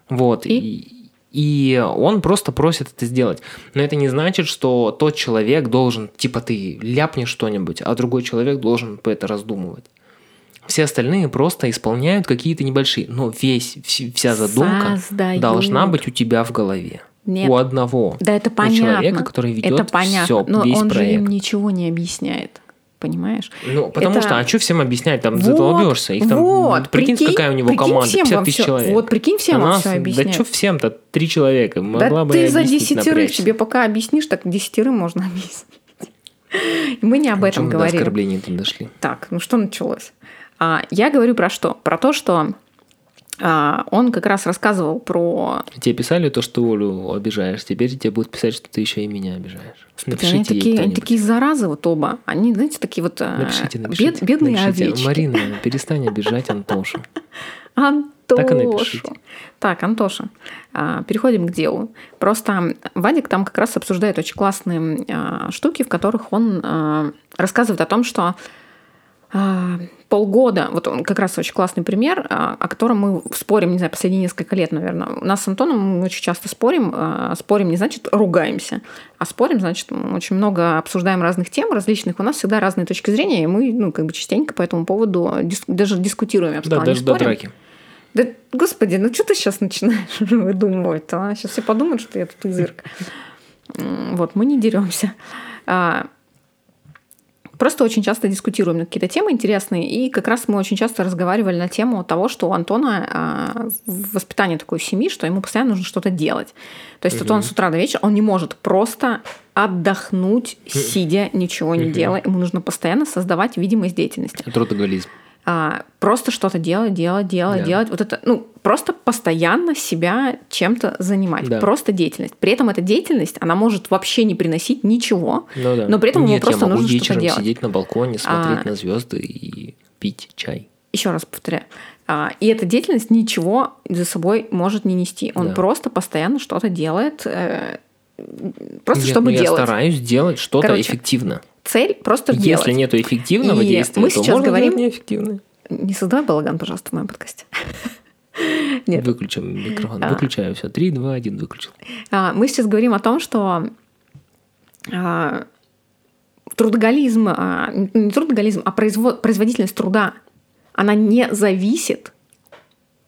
Вот. И? И, и он просто просит это сделать. Но это не значит, что тот человек должен, типа ты ляпнешь что-нибудь, а другой человек должен по это раздумывать. Все остальные просто исполняют какие-то небольшие, но весь, вс- вся задумка Создают. должна быть у тебя в голове. Нет. У одного. Да, это у понятно. человека, который ведет это понятно, всё, но весь он же проект. им ничего не объясняет. Понимаешь? Ну, потому Это- что, а что всем объяснять? Там Вот, задолбешься. Их там, вот, прикинь, прикинь- какая у него прикинь, команда, всем 50 вам тысяч всё- человек. вот прикинь, всем А вам нас- всё Да объяснять. что всем-то? Три человека. Могла да бы ты за десятерых напрячься. тебе пока объяснишь, так десятерым можно объяснить. Мы не об Чё этом мы до дошли. Так, ну что началось? А, я говорю про что? Про то, что а, он как раз рассказывал про... Тебе писали то, что Олю обижаешь, теперь тебе будут писать, что ты еще и меня обижаешь. они Напишите ей такие, они такие заразы вот оба. Они, знаете, такие вот а, Напишите, бед- напишите. бедные напишите. овечки. Марина, перестань обижать Антошу. Антошу. Так и напишите. Так, Антоша, а, переходим к делу. Просто Вадик там как раз обсуждает очень классные а, штуки, в которых он а, рассказывает о том, что а, полгода, вот он как раз очень классный пример, а, о котором мы спорим, не знаю, последние несколько лет, наверное. У нас с Антоном мы очень часто спорим. а, Спорим не значит ругаемся, а спорим, значит, очень много обсуждаем разных тем различных. У нас всегда разные точки зрения, и мы, ну, как бы частенько по этому поводу дис- даже дискутируем, я бы Да, сказала, не даже до спорим. драки. Да, господи, ну что ты сейчас начинаешь выдумывать-то? А? Сейчас все подумают, что я тут изырка. Вот, мы не деремся. Просто очень часто дискутируем на какие-то темы интересные, и как раз мы очень часто разговаривали на тему того, что у Антона а, воспитание такой семьи, что ему постоянно нужно что-то делать. То есть угу. вот он с утра до вечера, он не может просто отдохнуть, сидя, ничего не угу. делая. Ему нужно постоянно создавать видимость деятельности. Трудоголизм а, просто что-то делать, делать, делать, да. делать. Вот это, ну, просто постоянно себя чем-то занимать. Да. Просто деятельность. При этом эта деятельность, она может вообще не приносить ничего, ну, да. но при этом Нет, ему просто я могу нужно что-то делать. сидеть на балконе, смотреть а... на звезды и пить чай. Еще раз повторяю. А, и эта деятельность ничего за собой может не нести. Он да. просто постоянно что-то делает, э, просто Нет, чтобы ну, делать. Я стараюсь делать что-то Короче, эффективно цель просто Если делать. нету эффективного и действия, мы то сейчас можно говорим... неэффективное. Не создавай балаган, пожалуйста, в моем подкасте. Нет. Выключим микрофон. А. Выключаю все. Три, два, один, выключил. А, мы сейчас говорим о том, что а, трудоголизм, не трудоголизм, а производительность труда, она не зависит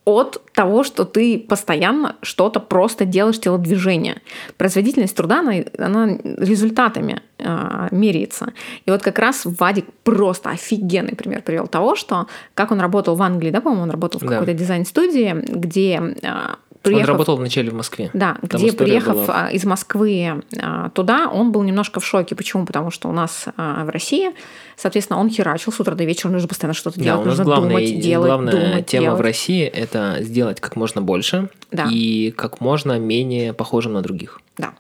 от того, что ты постоянно что-то просто делаешь телодвижение. Производительность труда, она, она результатами э, меряется. И вот как раз Вадик просто офигенный пример привел того, что как он работал в Англии, да, по-моему, он работал в какой-то дизайн-студии, где э, приехав... Он работал вначале в Москве. Да, Там где приехав была... из Москвы а, туда, он был немножко в шоке. Почему? Потому что у нас а, в России, соответственно, он херачил с утра до вечера, нужно постоянно что-то да, делать, нужно главная, думать, делать, главная думать, тема делать. в России – это сделать как можно больше да. и как можно менее похожим на других. Да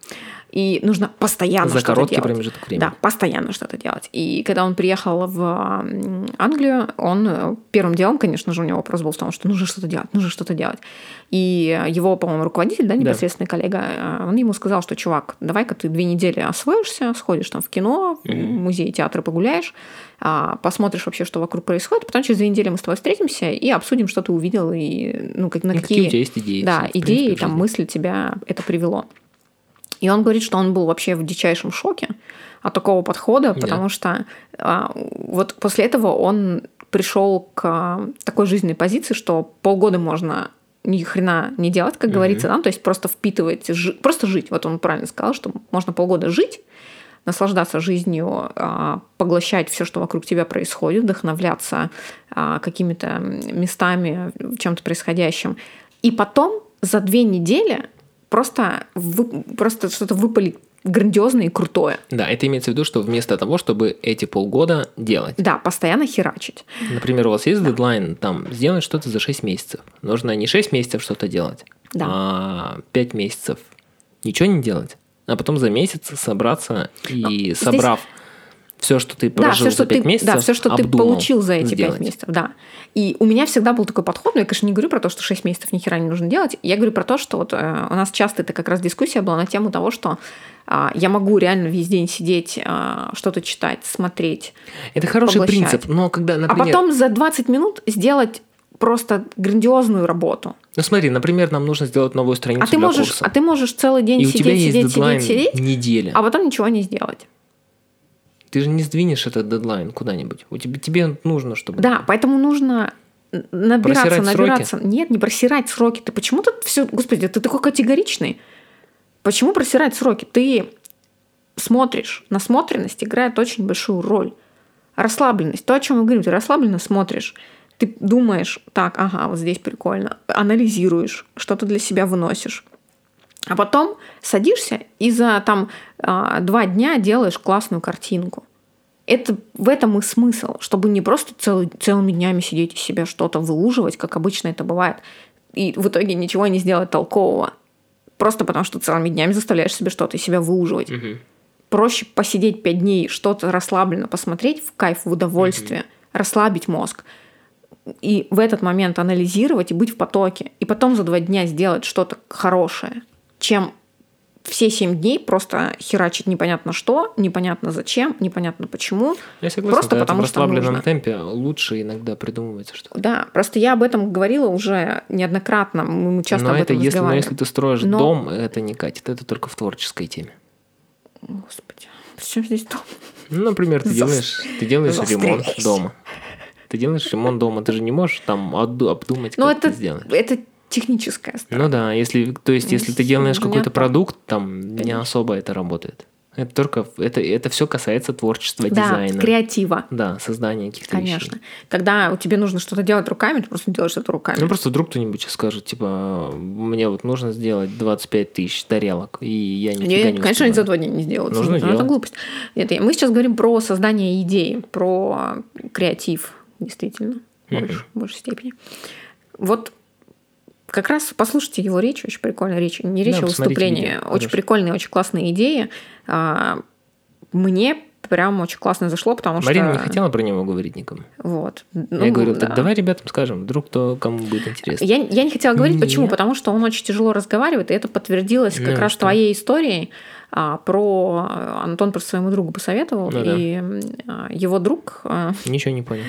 и нужно постоянно За что-то короткий делать. промежуток времени. Да, постоянно что-то делать. И когда он приехал в Англию, он э, первым делом, конечно же, у него вопрос был в том, что нужно что-то делать, нужно что-то делать. И его, по-моему, руководитель, да, непосредственный да. коллега, э, он ему сказал, что, чувак, давай-ка ты две недели освоишься, сходишь там в кино, в музей, театр погуляешь, а, посмотришь вообще, что вокруг происходит, потом через две недели мы с тобой встретимся и обсудим, что ты увидел и ну, как, на и какие, какие у тебя есть идеи. Да, идеи, принципе, там, мысли тебя это привело. И он говорит, что он был вообще в дичайшем шоке от такого подхода, потому что а, вот после этого он пришел к такой жизненной позиции, что полгода можно ни хрена не делать, как mm-hmm. говорится, да, то есть просто впитывать, жи- просто жить. Вот он правильно сказал, что можно полгода жить, наслаждаться жизнью, а, поглощать все, что вокруг тебя происходит, вдохновляться а, какими-то местами, чем-то происходящим. И потом за две недели просто, вы, просто что-то выпалить грандиозное и крутое. Да, это имеется в виду, что вместо того, чтобы эти полгода делать. Да, постоянно херачить. Например, у вас есть да. дедлайн, там, сделать что-то за 6 месяцев. Нужно не 6 месяцев что-то делать, да. а 5 месяцев ничего не делать, а потом за месяц собраться и, Но собрав здесь все, что ты прожил да, все, за 5 месяцев, Да, все, что ты получил за эти сделать. 5 месяцев, да. И у меня всегда был такой подход, но я, конечно, не говорю про то, что 6 месяцев ни хера не нужно делать. Я говорю про то, что вот э, у нас часто это как раз дискуссия была на тему того, что э, я могу реально весь день сидеть, э, что-то читать, смотреть. Это хороший поглощать. принцип, но когда, например... А потом за 20 минут сделать просто грандиозную работу. Ну смотри, например, нам нужно сделать новую страницу а ты для можешь, курса. А ты можешь целый день И сидеть, у тебя есть сидеть, дедлайн сидеть, сидеть, неделя. а потом ничего не сделать. Ты же не сдвинешь этот дедлайн куда-нибудь. У тебя тебе нужно, чтобы. Да, поэтому нужно набираться, просирать набираться. Сроки? Нет, не просирать сроки. Ты почему тут все, господи, ты такой категоричный. Почему просирать сроки? Ты смотришь. Насмотренность играет очень большую роль. Расслабленность. То, о чем мы говорим, ты расслабленно смотришь. Ты думаешь, так, ага, вот здесь прикольно. Анализируешь, что-то для себя выносишь. А потом садишься и за там а, два дня делаешь классную картинку. Это в этом и смысл, чтобы не просто целый, целыми днями сидеть из себя что-то выуживать, как обычно это бывает, и в итоге ничего не сделать толкового. Просто потому что целыми днями заставляешь себе что-то из себя выуживать. Угу. Проще посидеть пять дней, что-то расслабленно посмотреть в кайф, в удовольствие, угу. расслабить мозг. И в этот момент анализировать и быть в потоке. И потом за два дня сделать что-то хорошее чем все семь дней просто херачить непонятно что, непонятно зачем, непонятно почему. Я согласен, просто потому в расслабленном что нужно. темпе лучше иногда придумывается что-то. Да, просто я об этом говорила уже неоднократно, мы часто но об этом это если, Но если ты строишь но... дом, это не катит, это только в творческой теме. Господи, при чем здесь дом? Ну, например, ты делаешь, ты делаешь ремонт дома Ты делаешь ремонт дома, ты же не можешь там обдумать, Ну, как это, ты сделаешь. это техническая сторона. Ну да, если, то есть, если ты делаешь какой-то продукт, там не Конечно. особо это работает. Это только, это, это все касается творчества, да, дизайна. креатива. Да, создания каких-то Конечно. вещей. Когда тебе нужно что-то делать руками, ты просто делаешь это руками. Ну, просто вдруг кто-нибудь скажет, типа, мне вот нужно сделать 25 тысяч тарелок, и я нифига Нет, не конечно, они за два дня не сделают. Нужно Ну, это делать. глупость. Нет, мы сейчас говорим про создание идеи, про креатив, действительно, в Мгм. больш- в большей степени. Вот как раз послушайте его речь, очень прикольная речь. Не речь, Да, а выступление. видео, Очень хорошо. прикольные, очень классные идеи. А, Мне прям очень классно зашло, потому Марина что... не хотела про него говорить никому. Вот. я Ну, говорил, да. так давай ребятам скажем, вдруг кто кому будет интересно. Я, я не хотела говорить, почему, Нет. потому что он очень тяжело разговаривает, и это подтвердилось как Ну, раз что? твоей историей. А, про Антон про своему другу посоветовал, Ну да. и а, его друг а, Ничего не понял.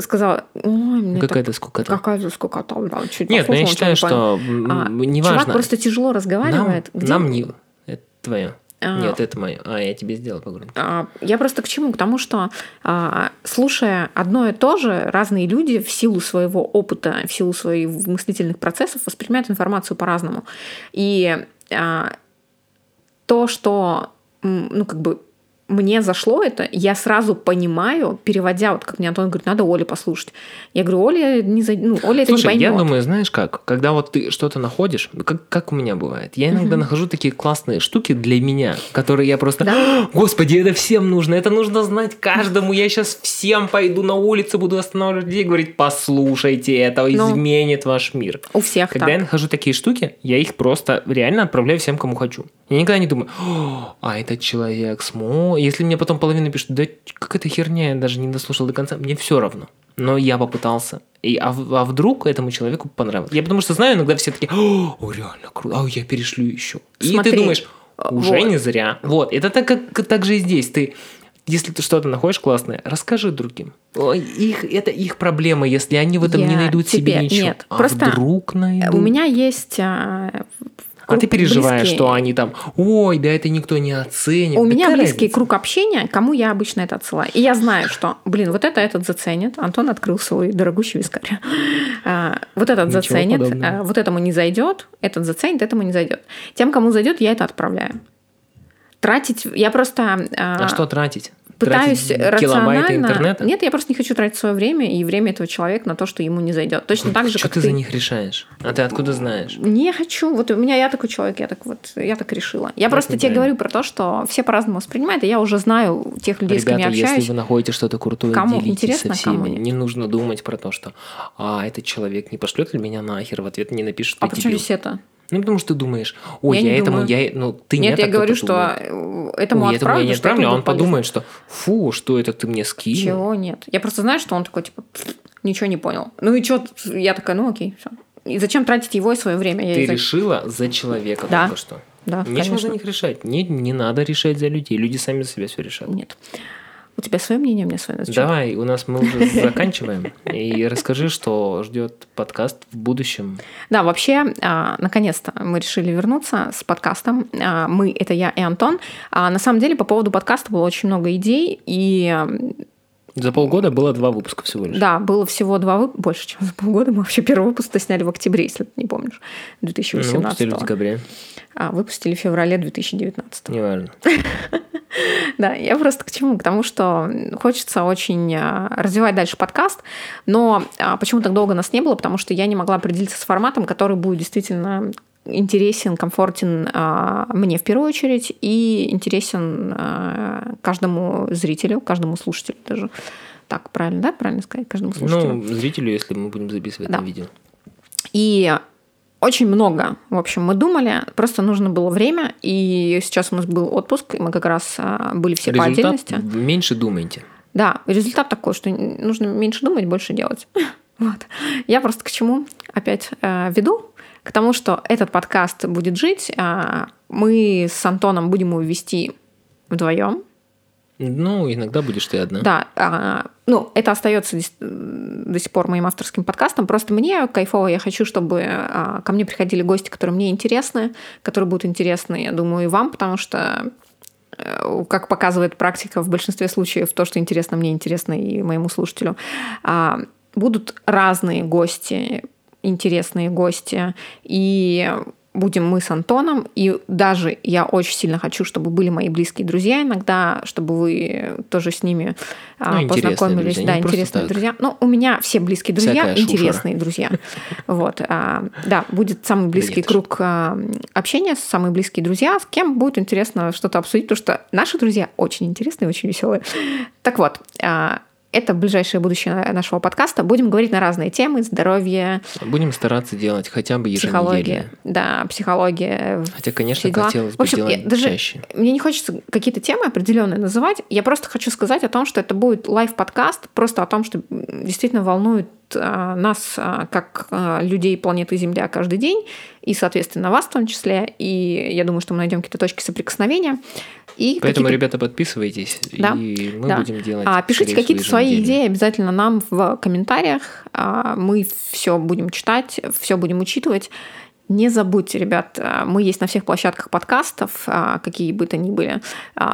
сказал, ой, мне Какая-то скукота. какая-то скукота, да, чуть Нет, ну я считаю, не понял». что м, А, неважно. Чувак просто тяжело нам, разговаривает. Где- нам не... Это твое. А. Нет, это мое. А, я тебе сделал погромче. А, Я просто к чему? К тому, что а, слушая одно и то же, разные люди в силу своего опыта, в силу своих мыслительных процессов воспринимают информацию по-разному. И а, то, что ну, как бы мне зашло это, я сразу понимаю, переводя, вот как мне Антон говорит, надо Оле послушать. Я говорю, Оля не за... ну, Оля это Слушай, не я поймет. думаю, знаешь как, когда вот ты что-то находишь, как, как у меня бывает, я иногда нахожу такие классные штуки для меня, которые я просто, Да. господи, это всем нужно, это нужно знать каждому, я сейчас всем пойду на улицу, буду останавливать людей и говорить, послушайте, это Ну. изменит ваш мир. У всех Когда так. я нахожу такие штуки, я их просто реально отправляю всем, кому хочу. Я никогда не думаю, «О, а этот человек смо... Если мне потом половина пишет, да какая-то херня, я даже не дослушал до конца, мне все равно. Но я попытался. И, а, а вдруг этому человеку понравилось? Я потому что знаю, иногда все такие, о, реально круто, а я перешлю еще. И Смотри, ты думаешь, уже вот. не зря. Вот, это так, как, так же и здесь. Ты если ты что-то находишь классное, расскажи другим. Их, это их проблема, если они в этом не Я найдут себе тебе- ничего. нет, а просто вдруг найдут? У меня есть... а, А ты круг переживаешь, близкий- что они там, ой, да это никто не оценит. У Да меня близкий разница? круг общения, кому я обычно это отсылаю. И я знаю, что, блин, вот это этот заценит. Антон открыл свой дорогущий вискарь. А, Вот этот Ничего заценит, подобного. а, вот этому не зайдет, этот заценит, этому не зайдет. Тем, кому зайдет, я это отправляю. Тратить, я просто А что тратить? Пытаюсь рационально. интернета? Нет, я просто не хочу тратить свое время и время этого человека на то, что ему не зайдет. Точно так же, что как ты ты. за них решаешь? А ты откуда знаешь? Не хочу. Вот у меня я такой человек, я так вот, я так решила. Я просто тебе говорю про то, что все по-разному воспринимают, и я уже знаю тех людей, с кем я Ребята, общаюсь. если вы находите что-то крутое, Кому делитесь интересно, со всеми. кому нет. Не нужно думать про то, что а этот человек не пошлет ли меня нахер, в ответ не напишет, А почему здесь это? Ну, потому что ты думаешь, ой, Я я, этому, думаю. я, ну, ты Нет, я так говорю, что думает. э, этому Ой, этому я отправлю, не отправлю, а он подумает, что фу, что это ты мне скинул. Чего нет? Я просто знаю, что он такой, типа, «Пф, ничего не понял. Ну и что? Я такая, ну окей, все. И зачем тратить его и свое время? Я Ты и за- решила за человека Да. только что. Да, Нечего конечно. за них решать. Не, не надо решать за людей. Люди сами за себя все решат. Нет. У тебя свое мнение, у меня свое. Зачем? Давай, у нас мы уже заканчиваем. И расскажи, что ждет подкаст в будущем. Да, вообще, а, наконец-то мы решили вернуться с подкастом. А, Мы — это я и Антон. А, На самом деле, по поводу подкаста было очень много идей, и За полгода было два выпуска всего лишь. да, было всего два выпуска, больше, чем за полгода. Мы вообще первый выпуск сняли в октябре, если ты не помнишь, Ну, 2018 выпустили в декабре. а выпустили в феврале 2019 Неважно. Да, я просто к чему? К тому, что хочется очень а, развивать дальше подкаст, но а, почему так долго нас не было? Потому что я не могла определиться с форматом, который будет действительно интересен, комфортен а, мне в первую очередь и интересен а, каждому зрителю, каждому слушателю даже. Так, правильно, да? Правильно сказать? Каждому слушателю. Ну, зрителю, если мы будем записывать Да. на видео. И очень много, в общем, мы думали, просто нужно было время, и сейчас у нас был отпуск, и мы как раз а, были все по отдельности. Результат меньше думайте. Да, результат такой, что нужно меньше думать, больше делать. Вот. Я просто к чему опять э, веду? К тому, что этот подкаст будет жить. а, мы с Антоном будем его вести вдвоем. Ну, иногда будешь ты одна. Да, а, ну, это остается до сих пор моим авторским подкастом. Просто мне кайфово, я хочу, чтобы а, ко мне приходили гости, которые мне интересны, которые будут интересны, я думаю, и вам, потому что э, как показывает практика в большинстве случаев, то, что интересно мне, интересно и моему слушателю. А, будут разные гости, интересные гости, и будем мы с Антоном, и даже я очень сильно хочу, чтобы были мои близкие друзья иногда, чтобы вы тоже с ними а, ну, познакомились. Друзья, да, интересные друзья. Ну, у меня все близкие друзья Всякая интересные шушера. друзья. Вот, а, да, будет самый близкий круг а, общения, самые близкие друзья, с кем будет интересно что-то обсудить, потому что наши друзья очень интересные, очень веселые. Так вот, это ближайшее будущее нашего подкаста. Будем говорить на разные темы, здоровье. Будем стараться делать хотя бы еженедельно. Психология, да, психология. Хотя, конечно, хотелось бы В общем, делать даже чаще. Мне не хочется какие-то темы определенные называть. Я просто хочу сказать о том, что это будет лайв-подкаст, просто о том, что действительно волнует а, нас а, как а, людей планеты Земля каждый день, и, соответственно, вас в том числе. И я думаю, что мы найдем какие-то точки соприкосновения. И Поэтому, ребята, подписывайтесь, да, и мы да. будем делать. А, пишите какие-то свои идеи обязательно нам в комментариях. Мы все будем читать, все будем учитывать. Не забудьте, ребят, мы есть на всех площадках подкастов, какие бы то ни были.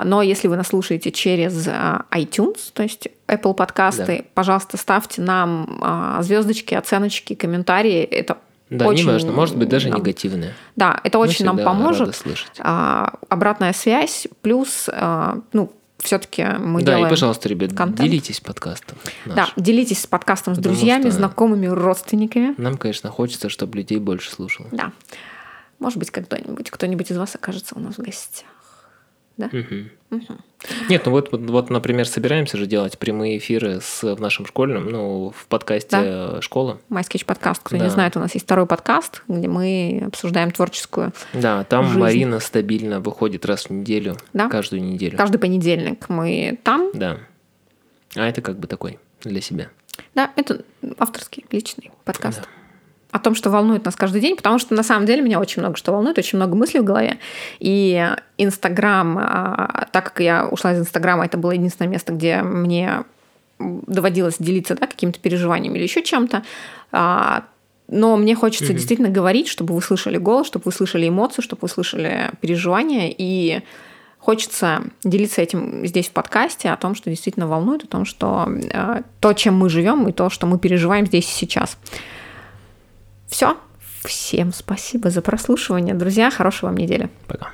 Но если вы нас слушаете через iTunes, то есть Apple подкасты, да. пожалуйста, ставьте нам звездочки, оценочки, комментарии. Это да, очень, неважно, может быть даже нам. Да, это очень нам поможет. А, обратная связь, плюс, а, ну, все-таки мы да, делаем Да, и, пожалуйста, ребят, контент. делитесь подкастом. Наш. Да, делитесь с подкастом с Потому друзьями, знакомыми, родственниками. Нам, конечно, хочется, чтобы людей больше слушало. Да. Может быть, когда-нибудь кто-нибудь из вас окажется у нас в гостях да? Угу. Угу. Нет, ну вот, вот, например, собираемся же делать прямые эфиры с, в нашем школьном, ну, в подкасте да. школы. MySketch подкаст. Кто да. не знает, у нас есть второй подкаст, где мы обсуждаем творческую Да, там жизнь. Марина стабильно выходит раз в неделю, да? каждую неделю. Каждый понедельник мы там. Да. А это как бы такой для себя. Да, это авторский, личный подкаст. Да о том, что волнует нас каждый день, потому что на самом деле меня очень много что волнует, очень много мыслей в голове. И Инстаграм, а, так как я ушла из Инстаграма, это было единственное место, где мне доводилось делиться да, какими-то переживаниями или еще чем-то. А, но мне хочется mm-hmm. действительно говорить, чтобы вы слышали голос, чтобы вы слышали эмоции, чтобы вы слышали переживания. И хочется делиться этим здесь в подкасте, о том, что действительно волнует, о том, что э, то, чем мы живем, и то, что мы переживаем здесь и сейчас. Все. Всем спасибо за прослушивание, друзья. Хорошего вам недели. Пока.